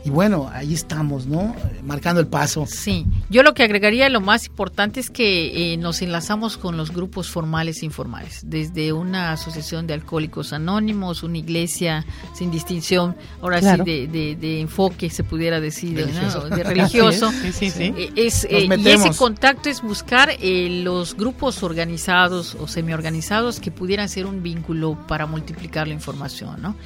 D: Y bueno, ahí estamos, ¿no? Marcando el paso.
C: Sí, yo lo que agregaría, lo más importante es que eh, nos enlazamos con los grupos formales e informales, desde una asociación de alcohólicos anónimos, una iglesia sin distinción, ahora
B: Claro.
C: sí, de, de- de enfoque, se pudiera decir, ¿no?
D: Religioso.
C: de religioso.
B: Sí, sí, sí.
C: Eh, es, eh, y ese contacto es buscar eh, los grupos organizados o semi-organizados que pudieran ser un vínculo para multiplicar la información, ¿no?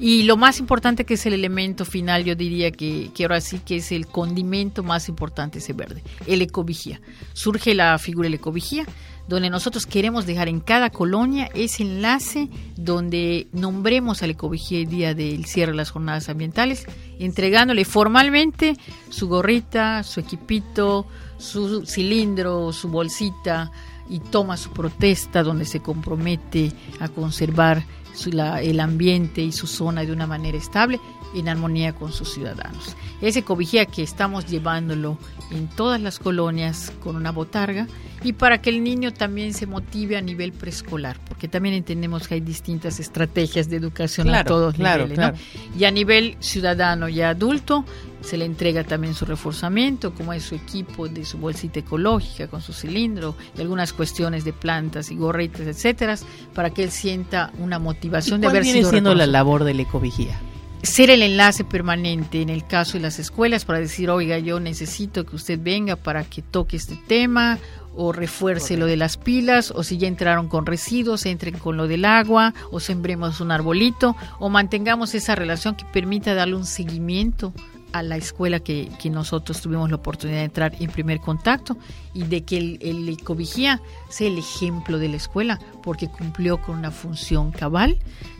C: Y lo más importante que es el elemento final, yo diría que, que ahora sí que es el condimento más importante ese verde, el ecovigía. Surge la figura del ecovigía, donde nosotros queremos dejar en cada colonia ese enlace donde nombremos al ecovigía el día del cierre de las jornadas ambientales, entregándole formalmente su gorrita, su equipito, su cilindro, su bolsita y toma su protesta donde se compromete a conservar su- la- el ambiente y su zona de una manera estable en armonía con sus ciudadanos. Ese cobijía que estamos llevándolo en todas las colonias con una botarga y para que el niño también se motive a nivel preescolar, porque también entendemos que hay distintas estrategias de educación a
B: Claro,
C: todos
B: claro,
C: niveles. Y a nivel ciudadano y adulto se le entrega también su reforzamiento, como es su equipo de su bolsita ecológica con su cilindro y algunas cuestiones de plantas y gorritas, etcétera, para que él sienta una
B: ¿Y
C: motivación de
B: cuál
C: haber
B: viene siendo la labor del ecovigía?
C: Ser el enlace permanente en el caso de las escuelas para decir, oiga, yo necesito que usted venga para que toque este tema o refuerce lo de las pilas, o si ya entraron con residuos, entren con lo del agua, o sembremos un arbolito, o mantengamos esa relación que permita darle un seguimiento a la escuela que, que nosotros tuvimos la oportunidad de entrar en primer contacto y de que el, el ecovigía sea el ejemplo de la escuela porque cumplió con una función cabal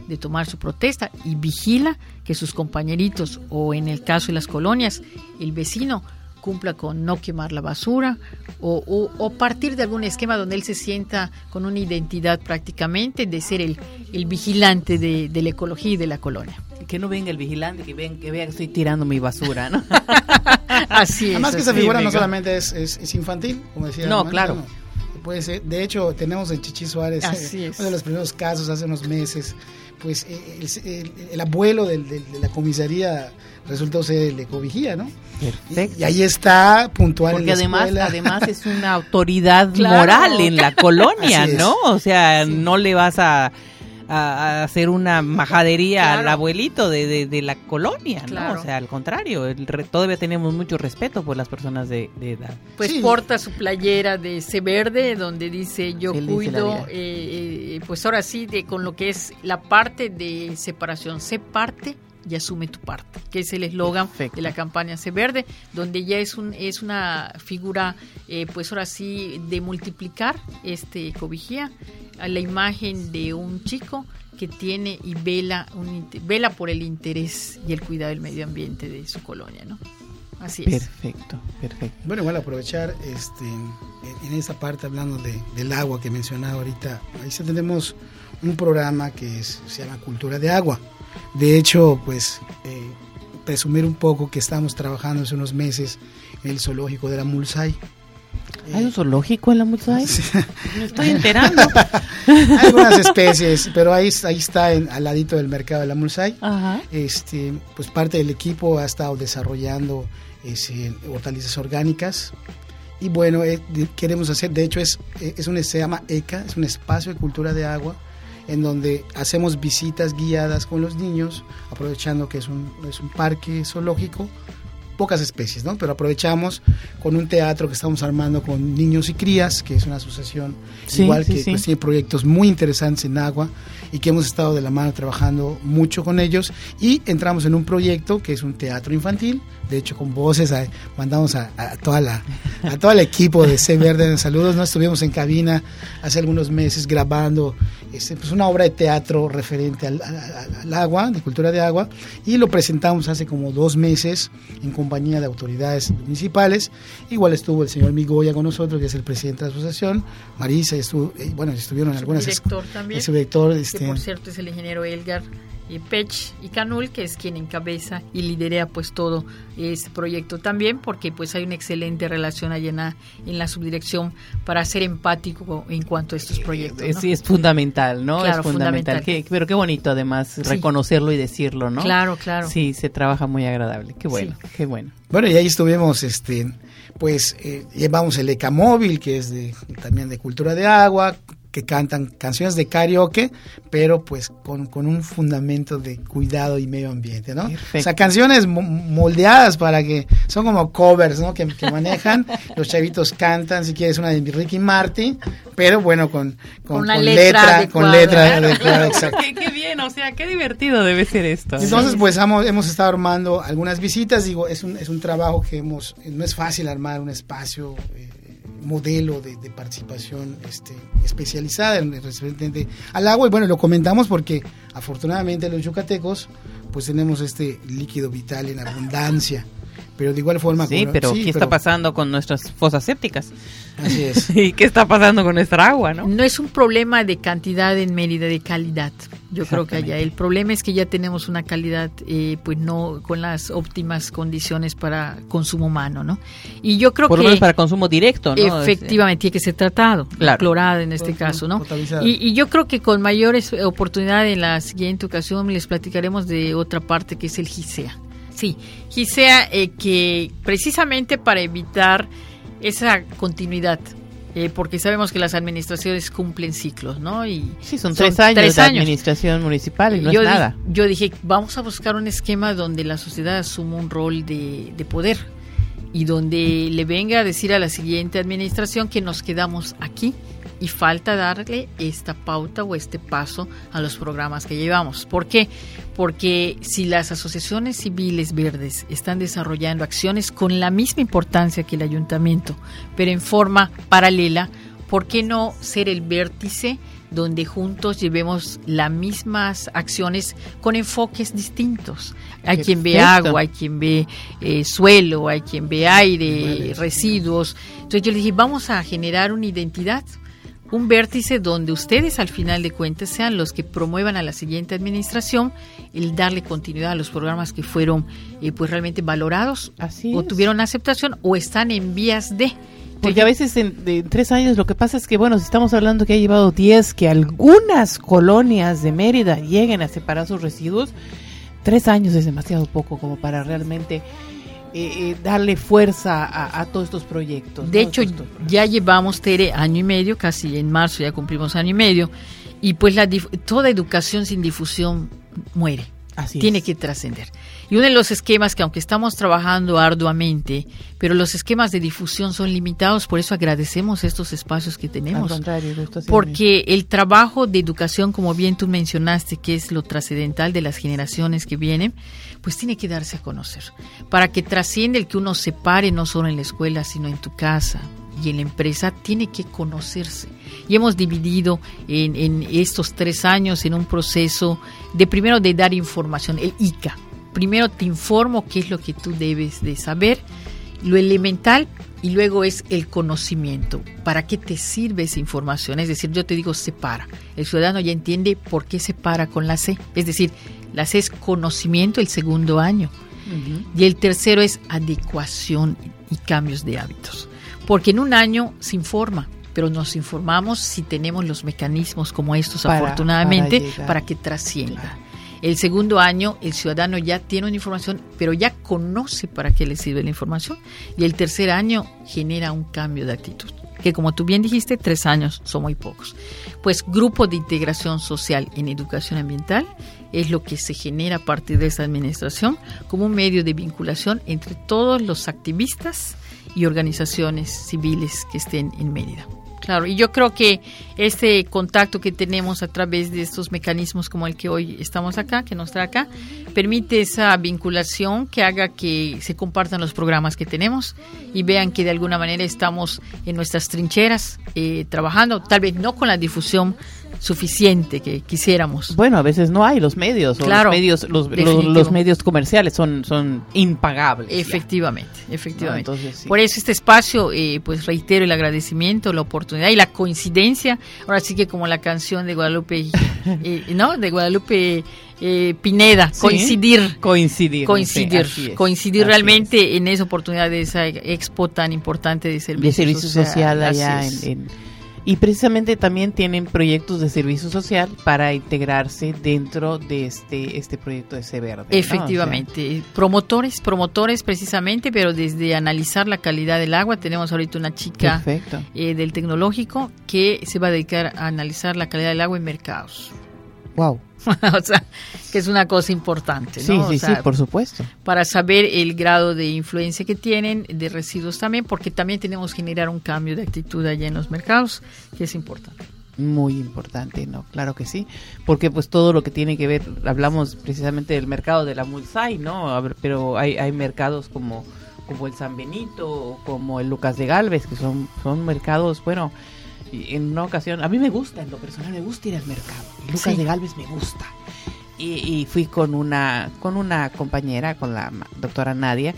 C: de tomar su protesta y vigila que sus compañeritos o en el caso de las colonias el vecino cumpla con no quemar la basura o, o- o partir de algún esquema donde él se sienta con una identidad prácticamente de ser el, el vigilante de, de la ecología y de la colonia.
B: Que no venga el vigilante, que, ven, que vea que estoy tirando mi basura, ¿no?
C: Así es.
D: Además que esa figura no solamente es, es, es infantil, como decía.
B: No, claro.
D: no. Puede ser, de hecho, tenemos en Chichi Suárez eh, uno de los primeros casos hace unos meses. Pues eh, el, el- el abuelo del- del- de la comisaría resultó ser el ecovigía, ¿no?
B: Perfecto.
D: Y, y ahí está puntual
B: Porque
D: en la
B: además,
D: escuela.
B: además es una autoridad
C: Claro.
B: moral en la colonia. ¿no? O sea, no le vas a, a- a hacer una majadería al abuelito de, de- de la colonia, ¿no?
C: Claro.
B: O sea, al contrario, el re- todavía tenemos mucho respeto por las personas de, de edad.
C: Pues
D: Sí.
C: porta su playera de C verde donde dice yo cuido, eh, eh, pues ahora sí, de con lo que es la parte de separación, sé parte y asume tu parte, que es el eslogan de la campaña C verde, donde ya es un es una figura, eh, pues ahora sí, de multiplicar este ecovigía a la imagen de un chico que tiene y vela un vela por el interés y el cuidado del medio ambiente de su colonia, ¿no? Así es.
B: Perfecto, perfecto.
D: Bueno, igual aprovechar este, en, en esa parte hablando de- del agua que mencionaba ahorita, ahí tenemos un programa que es- se llama Cultura de Agua. De hecho, pues eh, presumir un poco que estamos trabajando hace unos meses en el zoológico de la Mulsay.
B: ¿Hay un zoológico en la Musay? Me estoy enterando.
D: Hay algunas especies, pero ahí, ahí está en- al ladito del mercado de la Mulsay.
B: Ajá.
D: este, pues parte del equipo ha estado desarrollando ese, hortalizas orgánicas y bueno eh, queremos hacer de hecho es eh, es un se llama ECA es un espacio de cultura de agua en donde hacemos visitas guiadas con los niños aprovechando que es un, es un parque zoológico pocas especies, ¿no? Pero aprovechamos con un teatro que estamos armando con niños y crías, que es una asociación
B: Sí,
D: igual
B: sí,
D: que
B: sí.
D: pues, tiene proyectos muy interesantes en agua y que hemos estado de la mano trabajando mucho con ellos y entramos en un proyecto que es un teatro infantil, de hecho con voces a- mandamos a, a toda la a todo el equipo de C Verde en Saludos, no estuvimos en cabina hace algunos meses grabando este, pues una obra de teatro referente al, al- al- al agua, de cultura de agua, y lo presentamos hace como dos meses en compañía de autoridades municipales. Igual estuvo el señor Migoya con nosotros, que es el presidente de la asociación, Marisa, estuvo, eh, bueno, estuvieron en algunas
C: director también.
D: el subdirector,
C: que
D: este,
C: por cierto es el ingeniero Elgar eh, Pech y Canul, que es quien encabeza y lidera pues todo este proyecto también, porque pues hay una excelente relación allá en la, en la subdirección para ser empático en cuanto a estos proyectos.
B: Es,
C: ¿no?
B: sí, es fundamental, ¿no?
C: Claro,
B: es fundamental.
C: fundamental.
B: Qué- pero qué bonito además reconocerlo y decirlo, ¿no?
C: Claro, claro.
B: Sí, se trabaja muy agradable. Qué bueno, qué bueno.
D: Bueno, y ahí estuvimos, este, pues eh, llevamos el ECA móvil, que es de, también de cultura de agua, que cantan canciones de karaoke, pero pues con, con un fundamento de cuidado y medio ambiente, ¿no?
B: Perfecto.
D: O sea, canciones mo- moldeadas para que, son como covers, ¿no? Que, que manejan, los chavitos cantan, si quieres una de Ricky Martin, pero bueno, con, con,
C: Con una
D: con
C: letra
D: con
C: adecuada.
D: letra
C: Claro,
D: adecuada, exacto.
B: qué, qué bien, o sea, qué divertido debe ser esto.
D: Entonces, pues hemos, hemos estado armando algunas visitas. Digo, es un, es un trabajo que hemos. No es fácil armar un espacio, eh, modelo de, de participación este, especializada en referente al agua. Y bueno, lo comentamos porque afortunadamente los yucatecos, pues tenemos este líquido vital en abundancia. Pero de igual forma.
B: Sí,
D: como-
B: pero
D: sí,
B: ¿qué está pasando con nuestras fosas sépticas?
D: Así es.
B: ¿Y qué está pasando con nuestra agua, no?
C: No es un problema de cantidad en Mérida, de calidad. Yo creo que allá el problema es que ya tenemos una calidad, eh, pues no con las óptimas condiciones para consumo humano, ¿no? Y yo creo
B: Por lo
C: que
B: menos para consumo directo, ¿no?
C: efectivamente tiene que ser tratado,
B: Claro.
C: clorado en este
D: Pot-
C: caso, ¿no? y yo creo que con mayores oportunidades en la siguiente ocasión les platicaremos de otra parte que es el GISEA. Sí, GISEA eh, que precisamente para evitar esa continuidad eh, porque sabemos que las administraciones cumplen ciclos, ¿no? Y
B: Sí, son, tres años
C: tres
B: de
C: años.
B: administración municipal y no
C: yo,
B: es
C: di-
B: nada.
C: yo dije, vamos a buscar un esquema donde la sociedad asuma un rol de, de poder y donde le venga a decir a la siguiente administración que nos quedamos aquí y falta darle esta pauta o este paso a los programas que llevamos. ¿Por qué? Porque si las asociaciones civiles verdes están desarrollando acciones con la misma importancia que el ayuntamiento, pero en forma paralela, ¿por qué no ser el vértice donde juntos llevemos las mismas acciones con enfoques distintos? Hay quien ve agua, hay quien ve eh, suelo, hay quien ve aire, residuos. Entonces yo le dije, vamos a generar una identidad, un vértice donde ustedes al final de cuentas sean los que promuevan a la siguiente administración el darle continuidad a los programas que fueron eh, pues realmente valorados
B: Así
C: o
B: es.
C: tuvieron aceptación o están en vías de.
B: Porque a veces en, de- en tres años lo que pasa es que, bueno, si estamos hablando que ha llevado 10, que algunas colonias de Mérida lleguen a separar sus residuos, tres años es demasiado poco como para realmente eh, eh, darle fuerza a, a todos estos proyectos.
C: De hecho,
B: Estos-
C: ya llevamos, Tere, año y medio, casi en marzo ya cumplimos año y medio, y pues la toda educación sin difusión muere.
B: Así
C: tiene
B: es.
C: que trascender. Y uno de los esquemas que aunque estamos trabajando arduamente, pero los esquemas de difusión son limitados, por eso agradecemos estos espacios que
B: Al
C: tenemos.
B: contrario, lo está haciendo
C: Porque el trabajo de educación, como bien tú mencionaste, que es lo trascendental de las generaciones que vienen, pues tiene que darse a conocer. Para que trascienda el que uno se pare no solo en la escuela, sino en tu casa y en la empresa, tiene que conocerse. Y hemos dividido en, en estos tres años en un proceso de primero de dar información, el ICA. Primero te informo qué es lo que tú debes de saber, lo elemental y luego es el conocimiento. ¿Para qué te sirve esa información? Es decir, yo te digo separa. El ciudadano ya entiende por qué separa con la C. Es decir, la C es conocimiento el segundo año. Y el tercero es adecuación y cambios de hábitos. Porque en un año se informa, pero nos informamos si tenemos los mecanismos como estos,
B: Para-
C: afortunadamente,
B: para
C: que trascienda. El segundo año, el ciudadano ya tiene una información, pero ya conoce para qué le sirve la información. Y el tercer año genera un cambio de actitud. Que como tú bien dijiste, tres años son muy pocos. Pues grupo de integración social en educación ambiental es lo que se genera a partir de esta administración como un medio de vinculación entre todos los activistas y organizaciones civiles que estén en Mérida. Claro, y yo creo que este contacto que tenemos a través de estos mecanismos como el que hoy estamos acá, que nos trae acá, permite esa vinculación que haga que se compartan los programas que tenemos y vean que de alguna manera estamos en nuestras trincheras eh, trabajando, tal vez no con la difusión suficiente que quisiéramos.
B: Bueno, a veces no hay los medios,
C: Claro,
B: los medios, los, los,
C: definitivo.
B: los medios comerciales son, son impagables. ya.
C: Efectivamente, efectivamente.
B: No, entonces, sí.
C: Por eso este espacio, eh, pues reitero el agradecimiento, la oportunidad y la coincidencia. Ahora sí que como la canción de Guadalupe, eh, ¿no? De Guadalupe eh, Pineda,
B: Sí.
C: coincidir.
B: Coincidir.
C: Coincidir,
B: sí, así es,
C: coincidir realmente en esa oportunidad de esa expo tan importante de servicio,
B: de servicio social, allá en, en- y precisamente también tienen proyectos de servicio social para integrarse dentro de este este proyecto de C Verde. ¿no? O sea,
C: Efectivamente, promotores, promotores precisamente, pero desde analizar la calidad del agua, tenemos ahorita una chica eh, del tecnológico que se va a dedicar a analizar la calidad del agua en mercados.
B: Wow.
C: o sea, que es una cosa importante, ¿no?
B: Sí,
C: O
B: sí,
C: sea,
B: sí, por supuesto.
C: Para saber el grado de influencia que tienen, de residuos también, porque también tenemos que generar un cambio de actitud allá en los mercados, que es importante.
B: Muy importante, ¿no? Claro que sí, porque pues todo lo que tiene que ver, hablamos precisamente del mercado de la Mulsai, ¿no? A ver, pero hay, hay mercados como, como el San Benito, o como el Lucas de Galvez, que son, son mercados, bueno, y en una ocasión, a mí me gusta, en lo personal me gusta ir al mercado, Lucas
C: Sí.
B: de Galvez me gusta. Y, y fui con una, con una compañera, con la doctora Nadia,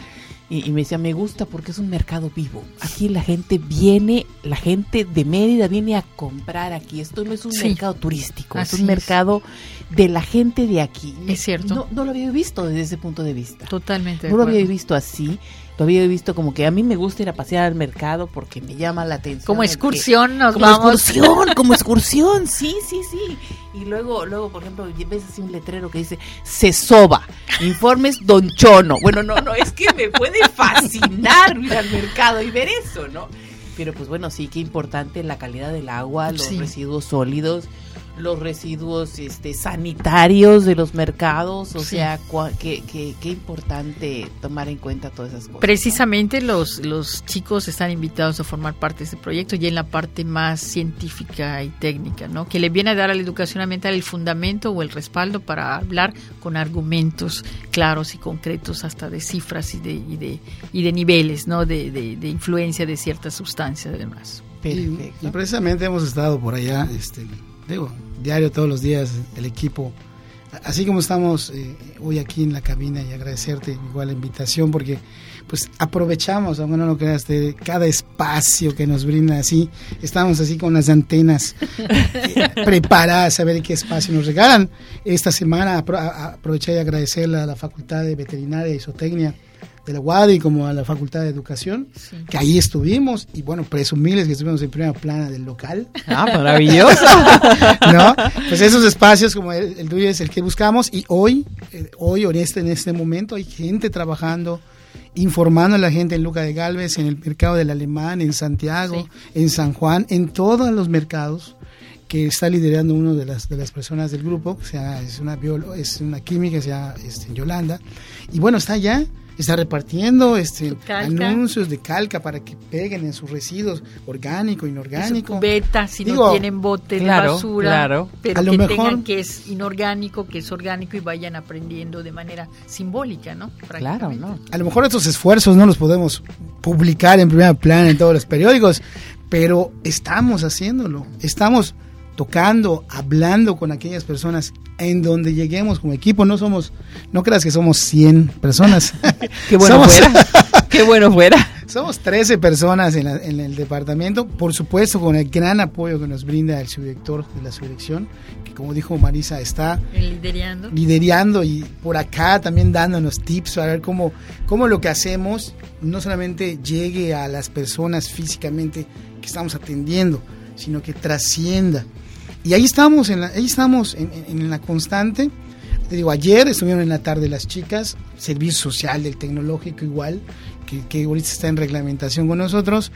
B: y, y me decía, me gusta porque es un mercado vivo. Aquí la gente viene, la gente de Mérida viene a comprar aquí. Esto no es un
C: Sí.
B: mercado turístico,
C: Así
B: es un
C: es.
B: mercado de la gente de aquí.
C: Es cierto.
B: No, no lo había visto desde ese punto de vista.
C: Totalmente.
B: No lo había visto así. Lo había visto como que a mí me gusta ir a pasear al mercado porque me llama la atención.
C: Como
B: que-
C: excursión nos
B: como
C: vamos.
B: excursión, como excursión, sí, sí, sí. Y luego, luego, por ejemplo, ves así un letrero que dice se soba, informes Don Chono. Bueno, no, no, es que me puede fascinar ir al mercado y ver eso, ¿no? Pero pues bueno, sí, qué importante la calidad del agua, los
C: Sí.
B: residuos sólidos, los residuos este, sanitarios de los mercados, o
C: Sí.
B: sea, cua- qué, qué, qué importante tomar en cuenta todas esas cosas. ¿no?
C: Precisamente los, los chicos están invitados a formar parte de este proyecto y en la parte más científica y técnica, ¿no? Que le viene a dar a la educación ambiental el fundamento o el respaldo para hablar con argumentos claros y concretos hasta de cifras y de, y de, y de niveles, ¿no? De, de, de influencia de ciertas sustancias y demás.
D: Y,
B: Perfecto.
D: y precisamente hemos estado por allá, este, diario todos los días, el equipo. Así como estamos eh, hoy aquí en la cabina y agradecerte igual la invitación porque pues aprovechamos, aunque no lo creas, de cada espacio que nos brinda así. Estamos así con las antenas preparadas a ver qué espacio nos regalan. Esta semana apro- aproveché de agradecerle a la Facultad de Veterinaria y Zootecnia de la UADI como a la Facultad de Educación,
C: Sí.
D: que ahí estuvimos y bueno, presumirles que estuvimos en primera plana del local.
B: Ah, maravilloso.
D: ¿no? Pues esos espacios como el, el tuyo es el que buscamos y hoy, eh, hoy en este, en este momento hay gente trabajando, informando a la gente en Luca de Galvez, en el mercado del Alemán, en Santiago, en San Juan, en todos los mercados que está liderando una de las, de las personas del grupo, que se llama- es, una bióloga, es una química, se llama este, Yolanda, y bueno, está allá, está repartiendo este, anuncios de calca para que peguen en sus residuos orgánico, inorgánico.
C: cubeta, si no tienen bote
B: claro,
C: de basura,
B: claro.
C: pero
D: A lo
C: que
D: mejor-
C: tengan que es inorgánico, que es orgánico y vayan aprendiendo de manera simbólica, ¿no?
B: Claro. ¿no?
D: a lo mejor estos esfuerzos no los podemos publicar en primera plana en todos los periódicos, pero estamos haciéndolo, estamos tocando, hablando con aquellas personas en donde lleguemos como equipo, no somos, no creas que somos 100 personas.
B: Qué bueno
D: Somos-
B: fuera. Qué bueno fuera.
D: Somos 13 personas en, la- en el departamento, por supuesto con el gran apoyo que nos brinda el subdirector de la subdirección, que como dijo Marisa está
C: Liderando.
D: liderando y por acá también dándonos tips para ver cómo, cómo lo que hacemos no solamente llegue a las personas físicamente que estamos atendiendo, sino que trascienda. Y ahí estamos, en la, ahí estamos en, en- en la constante. Te digo, ayer estuvieron en la tarde las chicas, servicio social del tecnológico igual, que, que ahorita está en reglamentación con nosotros.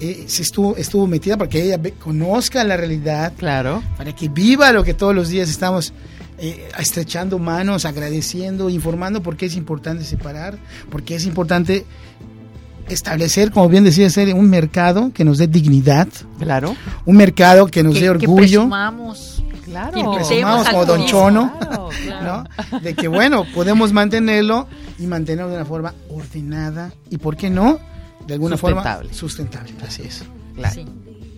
D: Eh, se estuvo, estuvo metida para que ella ve- conozca la realidad,
B: Claro.
D: para que viva lo que todos los días estamos eh, estrechando manos, agradeciendo, informando por qué es importante separar, porque es importante establecer, como bien decía Cere, un mercado que nos dé dignidad,
B: Claro.
D: un mercado que nos
C: que,
D: dé
C: que
D: orgullo,
C: presumamos.
B: Claro.
C: Que
D: presumamos como Don
C: turismo.
D: Chono,
B: Claro, claro.
D: ¿no? De que bueno, podemos mantenerlo y mantenerlo de una forma ordenada y, ¿por qué no? De alguna
B: Sustentable.
D: forma sustentable. Así es.
B: Claro,
C: Sí.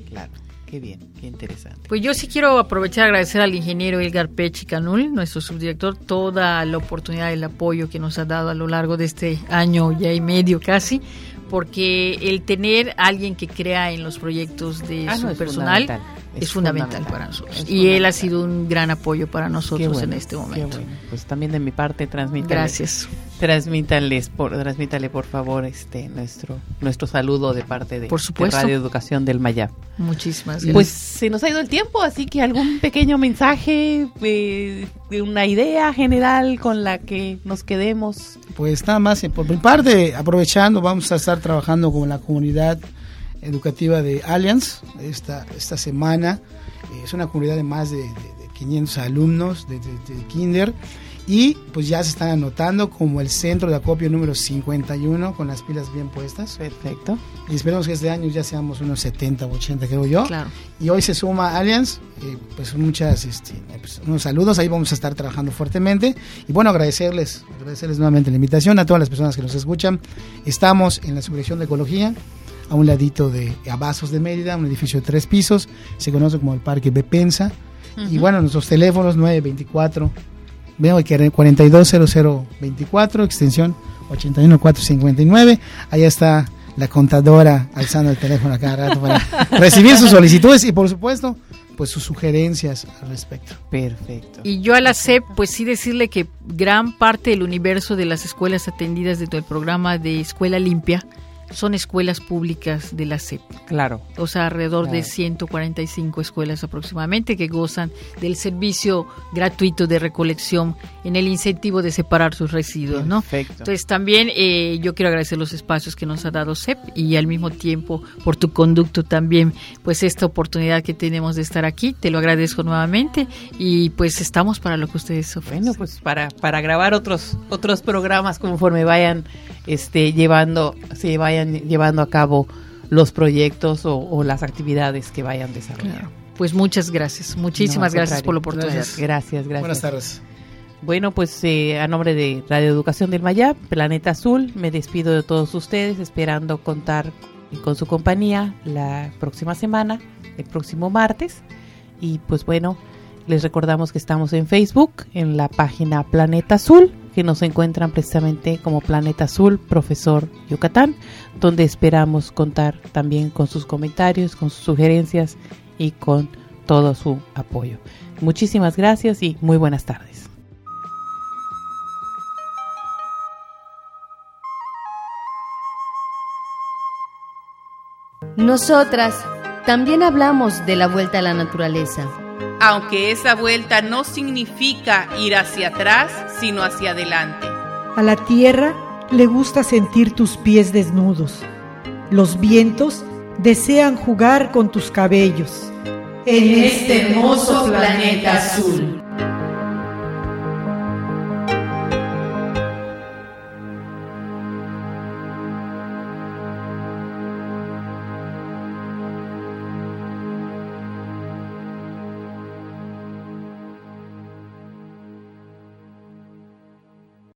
B: claro. Qué bien, qué interesante.
C: Pues yo sí quiero aprovechar y agradecer al ingeniero Elgar Pechi Canul, nuestro subdirector, toda la oportunidad y el apoyo que nos ha dado a lo largo de este año ya y medio casi, porque el tener a alguien que crea en los proyectos de
B: Ah,
C: su
B: no,
C: personal. Es,
B: Es
C: fundamental,
B: fundamental.
C: para nosotros. Y él ha sido un gran apoyo para nosotros
B: bueno,
C: en este
B: qué
C: momento.
B: bueno. Pues también de mi parte transmítale.
C: Gracias.
B: Transmítanles por, transmítale por favor este nuestro nuestro saludo de parte de,
C: Por supuesto.
B: de Radio Educación del Mayab.
C: Muchísimas gracias.
B: Pues se nos ha ido el tiempo, así que algún pequeño mensaje, eh, de una idea general con la que nos quedemos.
D: Pues nada más, eh, por mi parte, aprovechando, vamos a estar trabajando con la comunidad educativa de Allianz esta, esta semana. Eh, es una comunidad de más de, de- de 500 alumnos de, de- de kinder y pues ya se están anotando como el centro de acopio número 51 con las pilas bien puestas.
B: Perfecto.
D: Y esperemos que este año ya seamos unos 70 o 80, creo yo.
C: claro.
D: Y hoy se suma Allianz, eh, pues muchas, este, pues, unos saludos, ahí vamos a estar trabajando fuertemente. Y bueno, agradecerles, agradecerles nuevamente la invitación a todas las personas que nos escuchan. Estamos en la subdirección de ecología, a un ladito de Abazos de Mérida, un edificio de tres pisos, se conoce como el Parque Bepensa. Y bueno, nuestros teléfonos 924, veo que era 420024, extensión 81459. Allá está la contadora alzando el teléfono a cada rato para recibir sus solicitudes y por supuesto, pues sus sugerencias al respecto.
B: Perfecto.
C: Y yo a la CEP, pues sí decirle que gran parte del universo de las escuelas atendidas dentro del programa de Escuela Limpia son escuelas públicas de la SEP.
B: Claro.
C: O sea, alrededor de
B: Claro.
C: 145 escuelas aproximadamente que gozan del servicio gratuito de recolección en el incentivo de separar sus residuos, ¿no?
B: Perfecto.
C: Entonces también eh, yo quiero agradecer los espacios que nos ha dado CEP y al mismo tiempo por tu conducto también, pues esta oportunidad que tenemos de estar aquí, te lo agradezco nuevamente y pues estamos para lo que ustedes ofrecen.
B: Bueno, pues para, para grabar otros otros programas conforme vayan este llevando se vayan llevando a cabo los proyectos o, o las actividades que vayan desarrollando.
C: Claro. Pues muchas gracias, muchísimas gracias por la oportunidad.
D: Gracias.
B: Gracias, gracias.
D: Buenas tardes.
B: Bueno, pues eh, a nombre de Radio Educación del Mayab, Planeta Azul, me despido de todos ustedes, esperando contar con su compañía la próxima semana, el próximo martes. Y pues bueno, les recordamos que estamos en Facebook, en la página Planeta Azul, que nos encuentran precisamente como Planeta Azul, Profesor Yucatán, donde esperamos contar también con sus comentarios, con sus sugerencias y con todo su apoyo. Muchísimas gracias y muy buenas tardes.
F: Nosotras también hablamos de la vuelta a la naturaleza.
B: Aunque esa vuelta no significa ir hacia atrás, sino hacia adelante.
G: A la tierra le gusta sentir tus pies desnudos. Los vientos desean jugar con tus cabellos.
H: en este hermoso planeta azul.